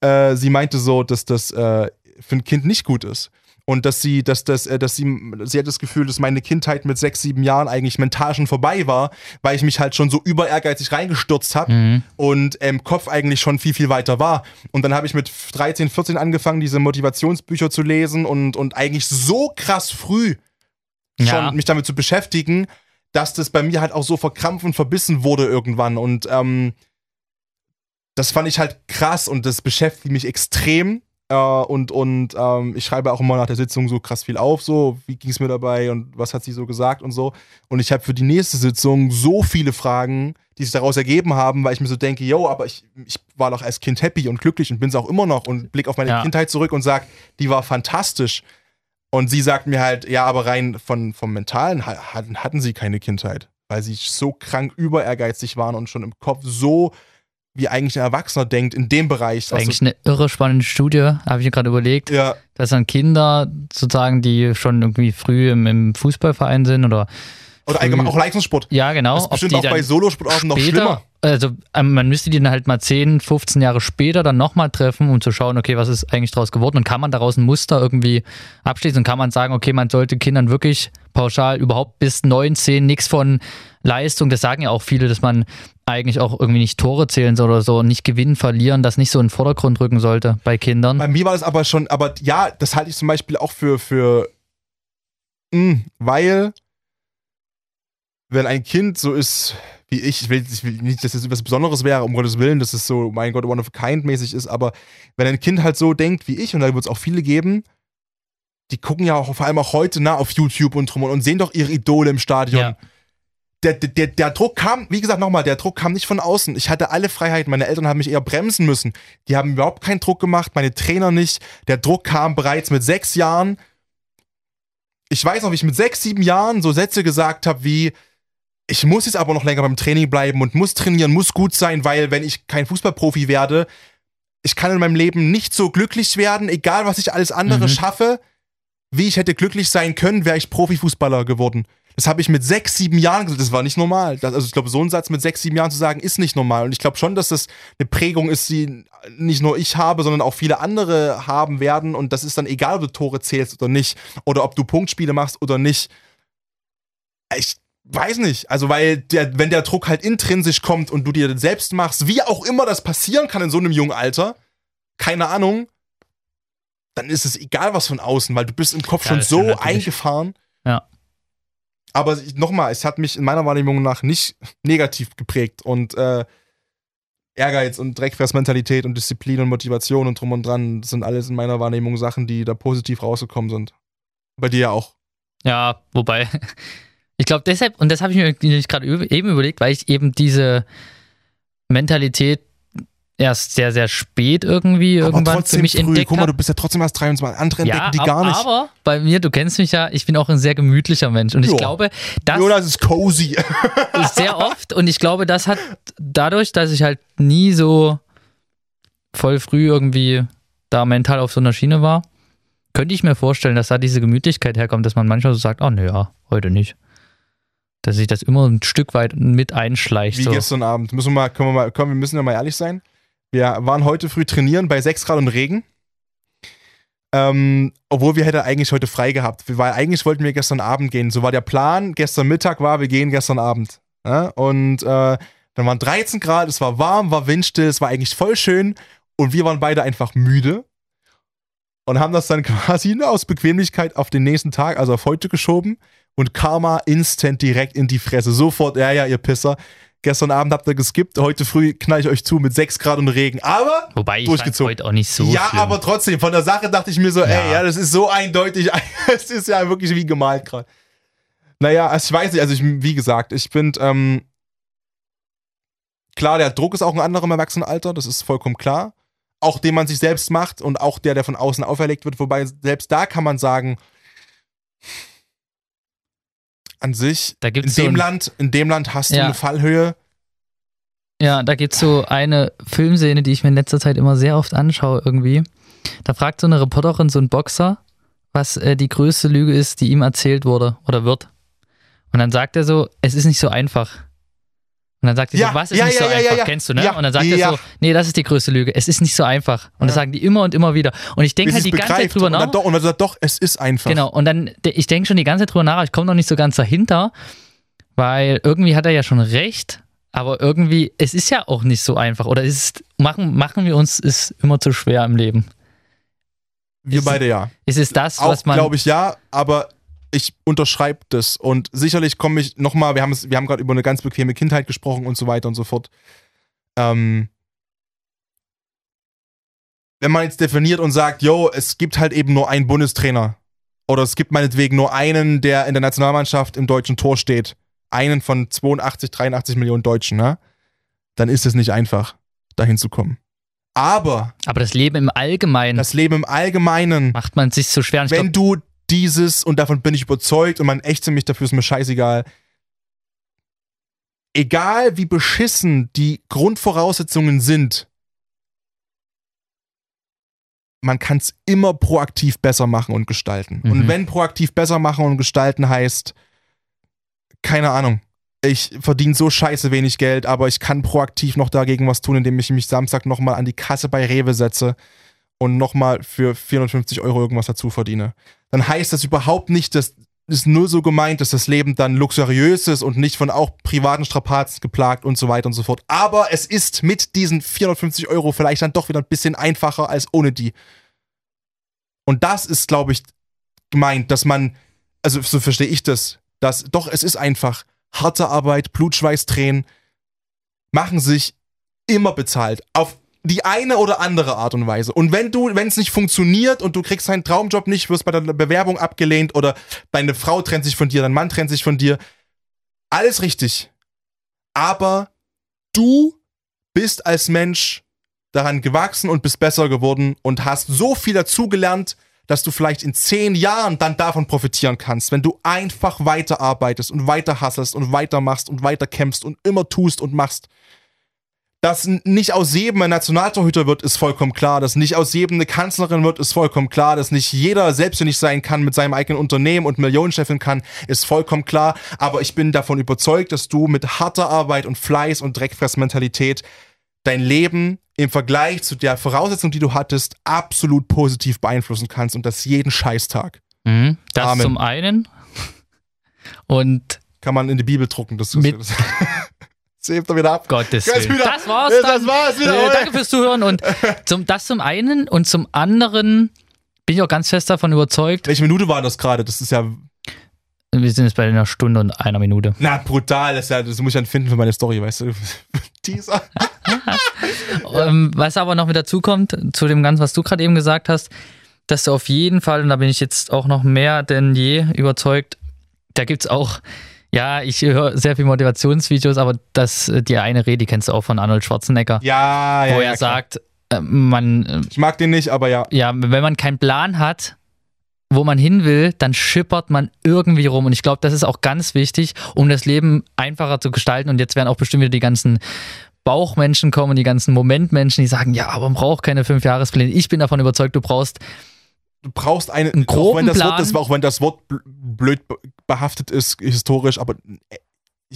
Äh, sie meinte so, dass das äh, für ein Kind nicht gut ist. Und dass sie, dass das, äh, dass sie, sie hat das Gefühl, dass meine Kindheit mit sechs, sieben Jahren eigentlich mental schon vorbei war, weil ich mich halt schon so über ehrgeizig reingestürzt habe Mhm. und im Kopf eigentlich schon viel, viel weiter war. Und dann habe ich mit 13, 14 angefangen, diese Motivationsbücher zu lesen und, und eigentlich so krass früh schon Ja. mich damit zu beschäftigen, dass das bei mir halt auch so verkrampft und verbissen wurde irgendwann. Und ähm, das fand ich halt krass und das beschäftigt mich extrem. Äh, und und ähm, ich schreibe auch immer nach der Sitzung so krass viel auf, so wie ging es mir dabei und was hat sie so gesagt und so. Und ich habe für die nächste Sitzung so viele Fragen, die sich daraus ergeben haben, weil ich mir so denke, yo, aber ich, ich war doch als Kind happy und glücklich und bin es auch immer noch und blick auf meine Ja. Kindheit zurück und sag, die war fantastisch. Und sie sagt mir halt, ja, aber rein von, vom Mentalen ha- hatten, hatten sie keine Kindheit. weil sie so krank über ehrgeizig waren und schon im Kopf so wie eigentlich ein Erwachsener denkt in dem Bereich. Das ist eigentlich eine irre spannende Studie, habe ich mir gerade überlegt. Ja. Dass dann Kinder sozusagen, die schon irgendwie früh im, im Fußballverein sind oder oder allgemein auch Leistungssport. Ja, genau. Das ist bestimmt auch bei Solosportarten noch schlimmer. Also ähm, man müsste die dann halt mal 10, 15 Jahre später dann nochmal treffen, um zu schauen, okay, was ist eigentlich daraus geworden und kann man daraus ein Muster irgendwie abschließen und kann man sagen, okay, man sollte Kindern wirklich pauschal überhaupt bis 9, 10 nichts von Leistung, das sagen ja auch viele, dass man eigentlich auch irgendwie nicht Tore zählen soll oder so, nicht gewinnen, verlieren, das nicht so in den Vordergrund rücken sollte bei Kindern. Bei mir war das aber schon, aber ja, das halte ich zum Beispiel auch für, für mh, hm, weil wenn ein Kind so ist wie ich, ich will, ich will nicht, dass das etwas Besonderes wäre, um Gottes Willen, dass es so, mein Gott, one of a kind mäßig ist, aber wenn ein Kind halt so denkt wie ich, und da wird es auch viele geben, die gucken ja auch vor allem auch heute nah auf YouTube und drum und sehen doch ihre Idole im Stadion. Ja. Der, der, der Druck kam, wie gesagt, nochmal, der Druck kam nicht von außen. Ich hatte alle Freiheiten. Meine Eltern haben mich eher bremsen müssen. Die haben überhaupt keinen Druck gemacht, meine Trainer nicht. Der Druck kam bereits mit sechs Jahren. Ich weiß noch, wie ich mit sechs, sieben Jahren so Sätze gesagt habe wie, ich muss jetzt aber noch länger beim Training bleiben und muss trainieren, muss gut sein, weil wenn ich kein Fußballprofi werde, ich kann in meinem Leben nicht so glücklich werden, egal was ich alles andere mhm. schaffe, wie ich hätte glücklich sein können, wäre ich Profifußballer geworden. Das habe ich mit sechs, sieben Jahren gesagt, das war nicht normal. Das, also ich glaube, so einen Satz mit sechs, sieben Jahren zu sagen, ist nicht normal. Und ich glaube schon, dass das eine Prägung ist, die nicht nur ich habe, sondern auch viele andere haben werden. Und das ist dann egal, ob du Tore zählst oder nicht, oder ob du Punktspiele machst oder nicht. Ich weiß nicht. Also, weil der, wenn der Druck halt intrinsisch kommt und du dir das selbst machst, wie auch immer das passieren kann in so einem jungen Alter, keine Ahnung, dann ist es egal was von außen, weil du bist im Kopf ja, schon so eingefahren. Ja. Aber nochmal, es hat mich in meiner Wahrnehmung nach nicht negativ geprägt und äh, Ehrgeiz und Dreckfressmentalität und Disziplin und Motivation und drum und dran, das sind alles in meiner Wahrnehmung Sachen, die da positiv rausgekommen sind. Bei dir ja auch. Ja, wobei, ich glaube deshalb, und das habe ich mir gerade eben überlegt, weil ich eben diese Mentalität erst sehr, sehr spät irgendwie aber irgendwann für mich früh. entdeckt Guck mal, du bist ja trotzdem erst 23. Andere ja, entdecken die gar nicht. Aber bei mir, du kennst mich ja, ich bin auch ein sehr gemütlicher Mensch. Und ich jo. glaube, das. Jonas ist cozy. sehr oft. Und ich glaube, das hat dadurch, dass ich halt nie so voll früh irgendwie da mental auf so einer Schiene war, könnte ich mir vorstellen, dass da diese Gemütlichkeit herkommt, dass man manchmal so sagt, oh, naja, heute nicht dass sich das immer ein Stück weit mit einschleicht. Wie so. gestern Abend. Müssen wir mal, können wir mal, komm, wir müssen ja mal ehrlich sein. Wir waren heute früh trainieren bei 6 Grad und Regen. Ähm, obwohl wir hätten eigentlich heute frei gehabt. Weil eigentlich wollten wir gestern Abend gehen. So war der Plan. Gestern Mittag war, wir gehen gestern Abend. Ja? Und äh, dann waren 13 Grad, es war warm, war windstill, es war eigentlich voll schön. Und wir waren beide einfach müde. Und haben das dann quasi nur aus Bequemlichkeit auf den nächsten Tag, also auf heute geschoben und Karma instant direkt in die Fresse. Sofort, ja, ja, ihr Pisser. Gestern Abend habt ihr geskippt, heute früh knall ich euch zu mit 6 Grad und Regen. Aber Wobei ich durchgezogen. heute auch nicht so. Ja, schlimm. aber trotzdem, von der Sache dachte ich mir so, ja. ey, ja, das ist so eindeutig. Es ist ja wirklich wie gemalt gerade. Naja, also ich weiß nicht, also ich, wie gesagt, ich bin, ähm, klar, der Druck ist auch ein anderer im Erwachsenenalter, das ist vollkommen klar. Auch den man sich selbst macht und auch der, der von außen auferlegt wird, wobei selbst da kann man sagen, an sich, in dem so Land, in dem Land hast ja. du eine Fallhöhe. Ja, da gibt es so eine Filmszene, die ich mir in letzter Zeit immer sehr oft anschaue irgendwie. Da fragt so eine Reporterin so einen Boxer, was äh, die größte Lüge ist, die ihm erzählt wurde oder wird. Und dann sagt er so, es ist nicht so einfach. Und dann sagt er ja, so, was ist ja, nicht ja, so einfach, kennst du, ne? und dann sagt er so, nee, das ist die größte Lüge, es ist nicht so einfach. Und das sagen die immer und immer wieder. Und ich denke halt die ganze Zeit drüber nach. Und, dann, und dann sagt doch, es ist einfach. Genau, und dann, ich denke schon die ganze Zeit drüber nach, ich komme noch nicht so ganz dahinter, weil irgendwie hat er ja schon recht, aber irgendwie, es ist ja auch nicht so einfach. Oder ist, machen, machen wir uns es immer zu schwer im Leben? Wir ist, beide ja. Ist es das, auch, was man. glaube ich ja, aber ich unterschreibe das. Und sicherlich komme ich nochmal, wir haben wir haben gerade über eine ganz bequeme Kindheit gesprochen und so weiter und so fort. Ähm, wenn man jetzt definiert und sagt, yo, es gibt halt eben nur einen Bundestrainer. Oder es gibt meinetwegen nur einen, der in der Nationalmannschaft im deutschen Tor steht. Einen von 82, 83 Millionen Deutschen, ne? Dann ist es nicht einfach, dahin zu kommen. Aber. Aber das Leben im Allgemeinen. Das Leben im Allgemeinen. Macht man sich so schwer. Wenn glaub, du dieses und davon bin ich überzeugt und mein Echte mich dafür ist mir scheißegal. egal wie beschissen die Grundvoraussetzungen sind, man kann es immer proaktiv besser machen und gestalten. Mhm. Und wenn proaktiv besser machen und gestalten heißt, keine Ahnung, ich verdiene so scheiße wenig Geld, aber ich kann proaktiv noch dagegen was tun, indem ich mich Samstag nochmal an die Kasse bei Rewe setze und nochmal für 450 Euro irgendwas dazu verdiene. Dann heißt das überhaupt nicht, dass ist nur so gemeint, dass das Leben dann luxuriös ist und nicht von auch privaten Strapazen geplagt und so weiter und so fort. Aber es ist mit diesen 450 Euro vielleicht dann doch wieder ein bisschen einfacher als ohne die. Und das ist, glaube ich, gemeint, dass man, also so verstehe ich das, dass doch, es ist einfach harte Arbeit, Blutschweiß, Tränen, machen sich immer bezahlt. Auf die eine oder andere Art und Weise. Und wenn du, wenn es nicht funktioniert und du kriegst deinen Traumjob nicht, wirst bei der Bewerbung abgelehnt oder deine Frau trennt sich von dir, dein Mann trennt sich von dir, alles richtig. Aber du bist als Mensch daran gewachsen und bist besser geworden und hast so viel dazugelernt, dass du vielleicht in zehn Jahren dann davon profitieren kannst, wenn du einfach weiterarbeitest und weiter hasselst und weitermachst und weiter kämpfst und immer tust und machst. Dass nicht aus jedem ein Nationaltorhüter wird, ist vollkommen klar. Dass nicht aus jedem eine Kanzlerin wird, ist vollkommen klar. Dass nicht jeder selbstständig sein kann mit seinem eigenen Unternehmen und Millionen scheffeln kann, ist vollkommen klar. Aber ich bin davon überzeugt, dass du mit harter Arbeit und Fleiß und Dreckfressmentalität dein Leben im Vergleich zu der Voraussetzung, die du hattest, absolut positiv beeinflussen kannst und das jeden Scheißtag. Mhm. Das Amen. zum einen. Und Kann man in die Bibel drucken. Das, Mit- das, das hebt er wieder ab. Gottes Jetzt Willen. wieder. Das war's Das dann. war's wieder. Äh, danke fürs Zuhören und zum, das zum einen und zum anderen bin ich auch ganz fest davon überzeugt. Welche Minute war das gerade? Das ist ja, Wir sind jetzt bei einer Stunde und einer Minute. na, brutal. Das, ist ja, das muss ich dann finden für meine Story, weißt du? Teaser. Ähm, was aber noch mit dazu kommt, zu dem Ganzen, was du gerade eben gesagt hast, dass du auf jeden Fall, und da bin ich jetzt auch noch mehr denn je überzeugt, da gibt's auch, ja, ich höre sehr viel Motivationsvideos, aber das, äh, die eine Rede, die kennst du auch von Arnold Schwarzenegger, Ja, ja. wo ja, er klar. sagt, äh, man, äh, Ich mag den nicht, aber ja. ja, wenn man keinen Plan hat, wo man hin will, dann schippert man irgendwie rum. Und ich glaube, das ist auch ganz wichtig, um das Leben einfacher zu gestalten. Und jetzt werden auch bestimmt wieder die ganzen Bauchmenschen kommen, die ganzen Momentmenschen, die sagen, ja, aber man braucht keine fünf Jahrespläne. Ich bin davon überzeugt, du brauchst Du brauchst eine, Einen auch groben wenn das Plan. Wort, das, auch wenn das Wort bl- blöd be- behaftet ist, historisch, aber äh,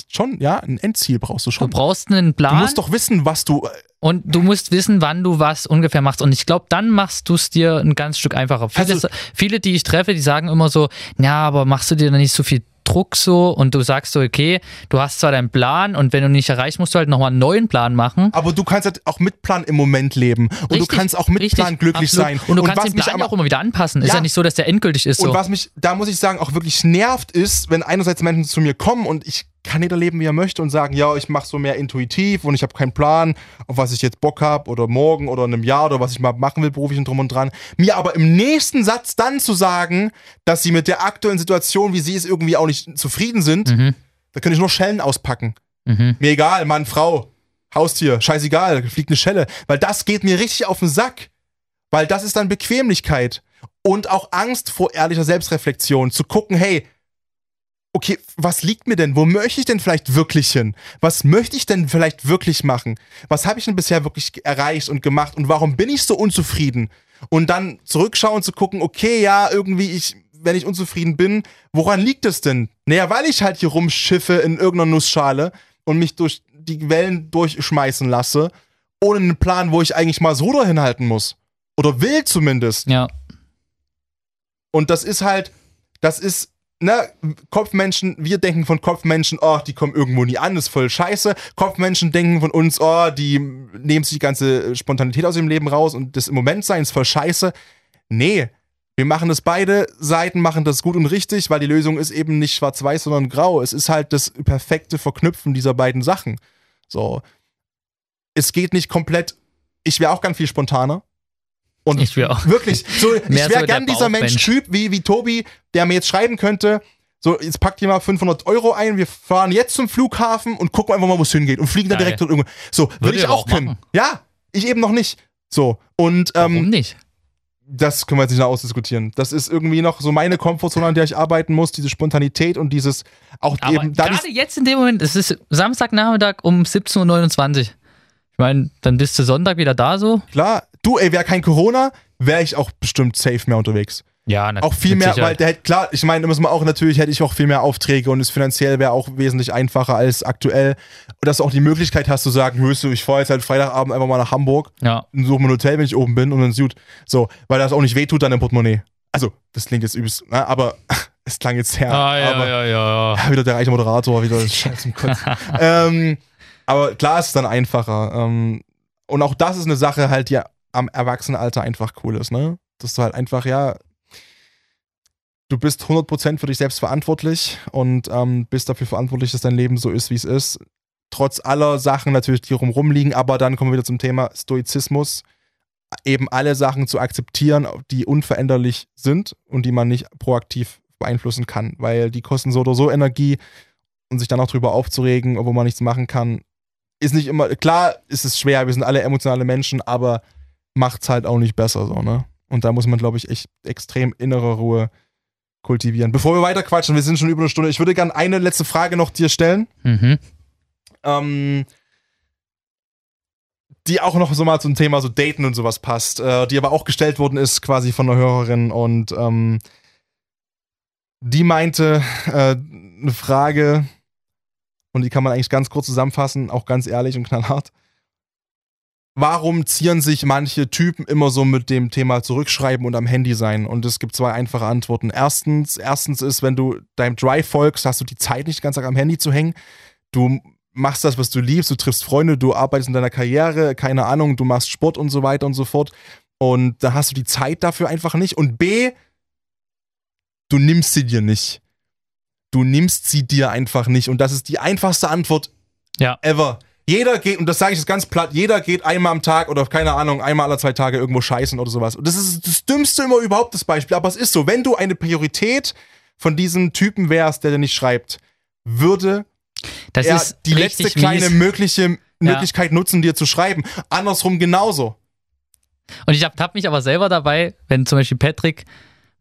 schon, ja, ein Endziel brauchst du Du schon. brauchst einen Du Plan musst doch wissen, was du. und du musst wissen, wann du was ungefähr machst. Und ich glaube, dann machst du es dir ein ganz Stück einfacher. Viele, Also- viele, die ich treffe, die sagen immer so, ja, aber machst du dir da nicht so viel Druck so und du sagst so, okay, du hast zwar deinen Plan und wenn du nicht erreichst, musst du halt nochmal einen neuen Plan machen. Aber du kannst halt auch mit Plan im Moment leben. Und du Richtig, kannst auch mit richtig, Plan glücklich absolut. sein. Und du kannst was den Plan ja auch immer wieder anpassen. Ist Ja. ja nicht so, dass der endgültig ist Und so. was mich, da muss ich sagen, auch wirklich nervt ist, wenn einerseits Menschen zu mir kommen und ich kann jeder leben, wie er möchte und sagen, ja, ich mache so mehr intuitiv und ich habe keinen Plan, auf was ich jetzt Bock habe oder morgen oder in einem Jahr oder was ich mal machen will, beruflich und drum und dran. Mir aber im nächsten Satz dann zu sagen, dass sie mit der aktuellen Situation, wie sie ist, irgendwie auch nicht zufrieden sind, Mhm. da könnte ich nur Schellen auspacken. Mhm. Mir egal, Mann, Frau, Haustier, scheißegal, fliegt eine Schelle. Weil das geht mir richtig auf den Sack. Weil das ist dann Bequemlichkeit. Und auch Angst vor ehrlicher Selbstreflexion. Zu gucken, hey, okay, was liegt mir denn? Wo möchte ich denn vielleicht wirklich hin? Was möchte ich denn vielleicht wirklich machen? Was habe ich denn bisher wirklich erreicht und gemacht? Und warum bin ich so unzufrieden? Und dann zurückschauen zu gucken, okay, ja, irgendwie ich, wenn ich unzufrieden bin, woran liegt es denn? Naja, weil ich halt hier rumschiffe in irgendeiner Nussschale und mich durch die Wellen durchschmeißen lasse, ohne einen Plan, wo ich eigentlich mal das Ruder hinhalten muss. Oder will zumindest. Ja. Und das ist halt, das ist, ne, Kopfmenschen, wir denken von Kopfmenschen, oh, die kommen irgendwo nie an, das ist voll scheiße. Kopfmenschen denken von uns, oh, die nehmen sich die ganze Spontanität aus dem Leben raus und das im Moment sein ist voll scheiße. Nee, wir machen das beide Seiten, machen das gut und richtig, weil die Lösung ist eben nicht schwarz-weiß, sondern grau. Es ist halt das perfekte Verknüpfen dieser beiden Sachen. So. Es geht nicht komplett, ich wäre auch ganz viel spontaner. Und Ich wäre auch. Wirklich. So, ich wäre gern dieser Bauchmensch. Mensch-Typ wie, wie Tobi, der mir jetzt schreiben könnte, so, jetzt packt ihr mal 500 Euro ein, wir fahren jetzt zum Flughafen und gucken einfach mal, wo es hingeht und fliegen dann Geil. direkt dort irgendwo. So, würde Würde ich auch können. machen. Ja, ich eben noch nicht. So, und Warum ähm, nicht? das können wir jetzt nicht ausdiskutieren. Das ist irgendwie noch so meine Komfortzone, an der ich arbeiten muss, diese Spontanität und dieses auch Aber eben gerade jetzt in dem Moment, es ist Samstagnachmittag um 17.29 Uhr. Ich meine, dann bist du Sonntag wieder da so. klar, du, ey, wäre kein Corona, wäre ich auch bestimmt safe mehr unterwegs. Ja, Auch viel mehr, weil der hätte, klar, ich meine, muss man auch natürlich, hätte ich auch viel mehr Aufträge und es finanziell wäre auch wesentlich einfacher als aktuell. Und dass du auch die Möglichkeit hast zu sagen, hörst du, ich fahre jetzt halt Freitagabend einfach mal nach Hamburg Ja, und suche mir ein Hotel, wenn ich oben bin und dann ist gut. So, weil das auch nicht wehtut dann im Portemonnaie. Also, das klingt jetzt übelst, ne, aber es klang jetzt her. ah, ja, aber, ja, ja, ja. Ja, wieder der reiche Moderator, wieder Scheiß im Kopf. ähm, aber klar ist es dann einfacher. Ähm, und auch das ist eine Sache halt, die am Erwachsenenalter einfach cool ist, ne? Dass du halt einfach, ja, du bist 100% für dich selbst verantwortlich und ähm, bist dafür verantwortlich, dass dein Leben so ist, wie es ist. Trotz aller Sachen natürlich, die rumrum liegen, aber dann kommen wir wieder zum Thema Stoizismus. Eben alle Sachen zu akzeptieren, die unveränderlich sind und die man nicht proaktiv beeinflussen kann, weil die kosten so oder so Energie und sich dann auch drüber aufzuregen, obwohl man nichts machen kann, ist nicht immer, klar ist es schwer, wir sind alle emotionale Menschen, aber macht's halt auch nicht besser so, ne? Und da muss man, glaube ich, echt extrem innere Ruhe kultivieren. Bevor wir weiter quatschen, wir sind schon über eine Stunde, ich würde gerne eine letzte Frage noch dir stellen, Mhm. ähm, die auch noch so mal zum Thema so Daten und sowas passt, äh, die aber auch gestellt worden ist quasi von einer Hörerin und ähm, die meinte äh, eine Frage und die kann man eigentlich ganz kurz zusammenfassen, auch ganz ehrlich und knallhart. Warum zieren sich manche Typen immer so mit dem Thema zurückschreiben und am Handy sein? Und es gibt zwei einfache Antworten. Erstens, erstens ist, wenn du deinem Drive folgst, hast du die Zeit nicht ganz am Handy zu hängen. Du machst das, was du liebst, du triffst Freunde, du arbeitest in deiner Karriere, keine Ahnung, du machst Sport und so weiter und so fort. Und da hast du die Zeit dafür einfach nicht. Und B, du nimmst sie dir nicht. Du nimmst sie dir einfach nicht. Und das ist die einfachste Antwort Ja. ever. Jeder geht, und das sage ich jetzt ganz platt, jeder geht einmal am Tag oder keine Ahnung, einmal alle zwei Tage irgendwo scheißen oder sowas. Und das ist das dümmste immer überhaupt das Beispiel. Aber es ist so, wenn du eine Priorität von diesem Typen wärst, der dir nicht schreibt, würde Das er ist die letzte kleine mies. mögliche Möglichkeit nutzen, dir zu schreiben. Andersrum genauso. Und ich hab, hab mich aber selber dabei, wenn zum Beispiel Patrick,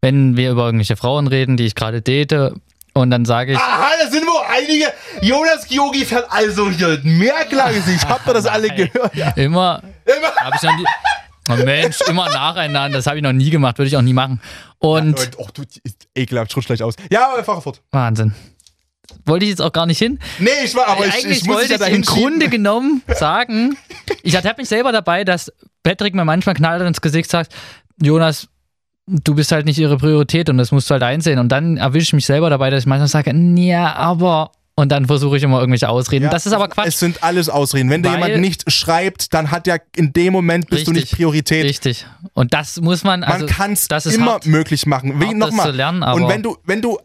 wenn wir über irgendwelche Frauen reden, die ich gerade date, und dann sage ich, Aha, da sind wohl einige. Jonas Georgi fährt also hier Merklangesicht. Habt ihr das alle gehört? Ja. immer, Immer. habe ich noch nie, oh Mensch, immer nacheinander, das habe ich noch nie gemacht, würde ich auch nie machen. Und Und, oh, du, ekelhaft, ich rutsch gleich aus. Ja, aber fahr fort. Wahnsinn. Wollte ich jetzt auch gar nicht hin. Nee, ich war, aber ich, Eigentlich ich muss wollte ja ich im dahin schieben. Grunde genommen sagen, ich hatte mich selber dabei, dass Patrick mir manchmal knallhart ins Gesicht sagt, Jonas, du bist halt nicht ihre Priorität und das musst du halt einsehen. Und dann erwische ich mich selber dabei, dass ich manchmal sage, ja, aber. Und dann versuche ich immer irgendwelche Ausreden. Ja, das ist aber Quatsch. Es sind alles Ausreden. Wenn dir jemand nicht schreibt, dann hat ja in dem Moment bist du Richtig. nicht Priorität. Richtig. Und das muss man, also, Man kann es immer hart, möglich machen. Wie nochmal. zu lernen, Und wenn du, wenn du,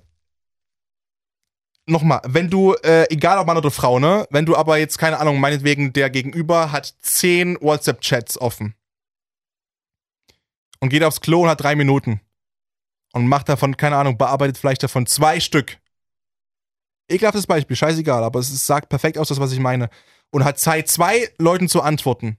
nochmal, wenn du, äh, egal ob Mann oder Frau, ne, wenn du aber jetzt, keine Ahnung, meinetwegen der Gegenüber hat zehn WhatsApp-Chats offen und geht aufs Klo und hat drei Minuten und macht davon, keine Ahnung, bearbeitet vielleicht davon zwei Stück. Ekelhaftes Beispiel, scheißegal, aber es sagt perfekt aus, das, was ich meine. Und hat Zeit, zwei Leuten zu antworten.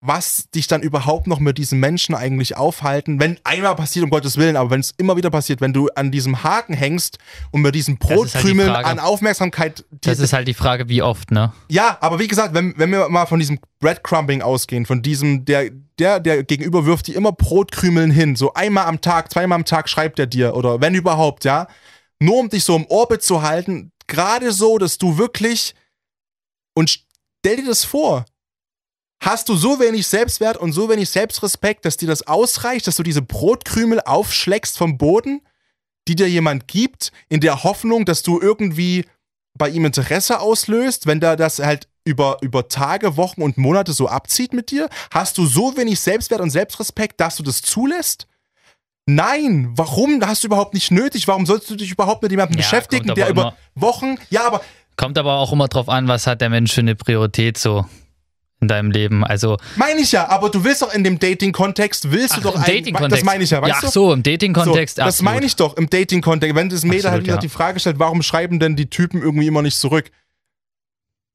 Was dich dann überhaupt noch mit diesem Menschen eigentlich aufhalten, wenn einmal passiert, um Gottes Willen, aber wenn es immer wieder passiert, wenn du an diesem Haken hängst und mit diesem ist halt die Brotkrümeln an Aufmerksamkeit, das ist halt die Frage, wie oft, ne? ja, aber wie gesagt, wenn, wenn wir mal von diesem Breadcrumbing ausgehen, von diesem, der, der, der gegenüber wirft dir immer Brotkrümeln hin, so einmal am Tag, zweimal am Tag schreibt er dir oder wenn überhaupt, ja, nur um dich so im Orbit zu halten, gerade so, dass du wirklich, und stell dir das vor, hast du so wenig Selbstwert und so wenig Selbstrespekt, dass dir das ausreicht, dass du diese Brotkrümel aufschlägst vom Boden, die dir jemand gibt, in der Hoffnung, dass du irgendwie bei ihm Interesse auslöst, wenn der das halt über, über Tage, Wochen und Monate so abzieht mit dir? Hast du so wenig Selbstwert und Selbstrespekt, dass du das zulässt? Nein, warum? Das hast du überhaupt nicht nötig. Warum sollst du dich überhaupt mit jemandem Ja, beschäftigen, der über Wochen, ja, aber Kommt aber auch immer drauf an, was hat der Mensch für eine Priorität so in deinem Leben. Also meine ich ja, aber du willst doch in dem Dating-Kontext, willst du Ach, doch im eigentlich- Dating-Kontext. Das meine ich ja, weißt ja, du? ach so, im Dating-Kontext. So, das meine ich doch im Dating-Kontext. Wenn das Mädel halt wieder ja. die Frage stellt, warum schreiben denn die Typen irgendwie immer nicht zurück?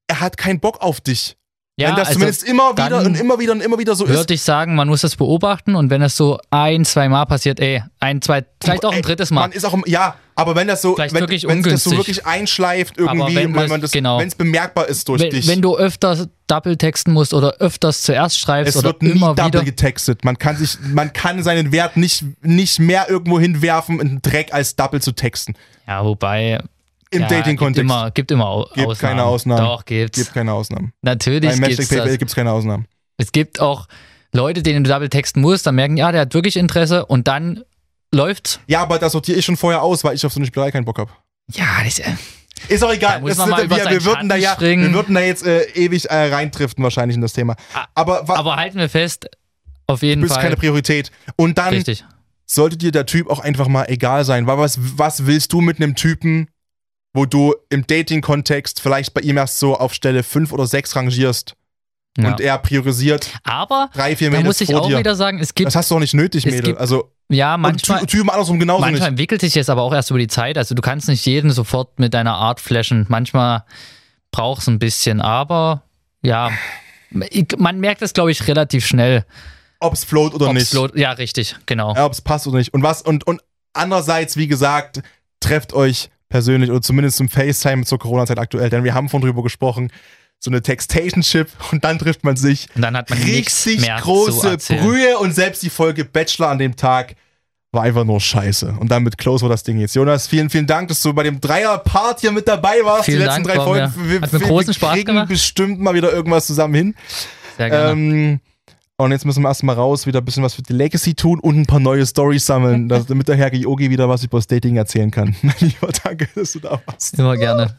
Er hat keinen Bock auf dich. Ja, Wenn das also zumindest immer wieder und immer wieder und immer wieder so ist. würde ich sagen, man muss das beobachten und wenn es so ein, zwei Mal passiert, ey, ein, zwei, vielleicht auch ein Ey, drittes Mal. Man ist auch, ja, aber wenn das so, Vielleicht wenn, wirklich wenn das so wirklich einschleift irgendwie, wenn man, es- man das, genau. es bemerkbar ist durch wenn, dich. wenn du öfters double texten musst oder öfters zuerst schreibst es oder wird nie immer double wieder. getextet. Man kann sich, man kann seinen Wert nicht, nicht mehr irgendwo hinwerfen in den Dreck als double zu texten. Ja, wobei. Im ja, Dating-Kontext. Gibt immer, gibt immer Au- Gibt Ausnahmen. keine Ausnahmen. Doch, gibt's. Gibt keine Ausnahmen. Natürlich Bei Matchstick das. gibt es keine Ausnahmen. Es gibt auch Leute, denen du double texten musst, dann merken, ja, der hat wirklich Interesse und dann läuft's. Ja, aber das sortiere ich schon vorher aus, weil ich auf so eine Spielerei keinen Bock habe. Ja, das, äh, Ist auch egal. Da Das über wir, wir, würden da ja, wir würden da jetzt äh, ewig äh, reintriften wahrscheinlich in das Thema. Ah, Aber, aber halten wir fest, auf jeden du bist Fall. keine Priorität. Und dann Richtig. sollte dir der Typ auch einfach mal egal sein. Weil was, was willst du mit einem Typen, wo du im Dating-Kontext vielleicht bei ihm erst so auf Stelle 5 oder 6 rangierst Ja. und er priorisiert aber drei, vier da Mädels muss ich vor auch dir. wieder sagen, es gibt, das hast du auch nicht nötig, Mädel. also ja, und manchmal, Ty Typen andersrum genauso manchmal nicht. entwickelt sich das aber auch erst über die Zeit. Also du kannst nicht jeden sofort mit deiner Art flashen. Manchmal brauchst du ein bisschen, aber ja, man merkt es, glaube ich, relativ schnell. Ob es float oder ob's nicht. lo- Ja, richtig, genau. Ja, ob es passt oder nicht. Und was, und, und andererseits, wie gesagt, trefft euch persönlich oder zumindest zum FaceTime zur Corona-Zeit aktuell, denn wir haben von drüber gesprochen, so eine Textation-Chip und dann trifft man sich. Und dann hat man Richtig große. Brühe und selbst die Folge Bachelor an dem Tag war einfach nur scheiße. Und damit close war das Ding jetzt. Jonas, vielen, vielen Dank, dass du bei dem Dreier-Part hier mit dabei warst. Vielen die letzten Dank, drei Folgen. Wir, hat mir wir, großen wir Spaß kriegen gemacht. bestimmt mal wieder irgendwas zusammen hin. Sehr gerne. Ähm, und jetzt müssen wir erstmal raus, wieder ein bisschen was für die Legacy tun und ein paar neue Stories sammeln, damit der Herr Yogi wieder was über das Dating erzählen kann. Mein Lieber, danke, dass du da warst. Immer gerne.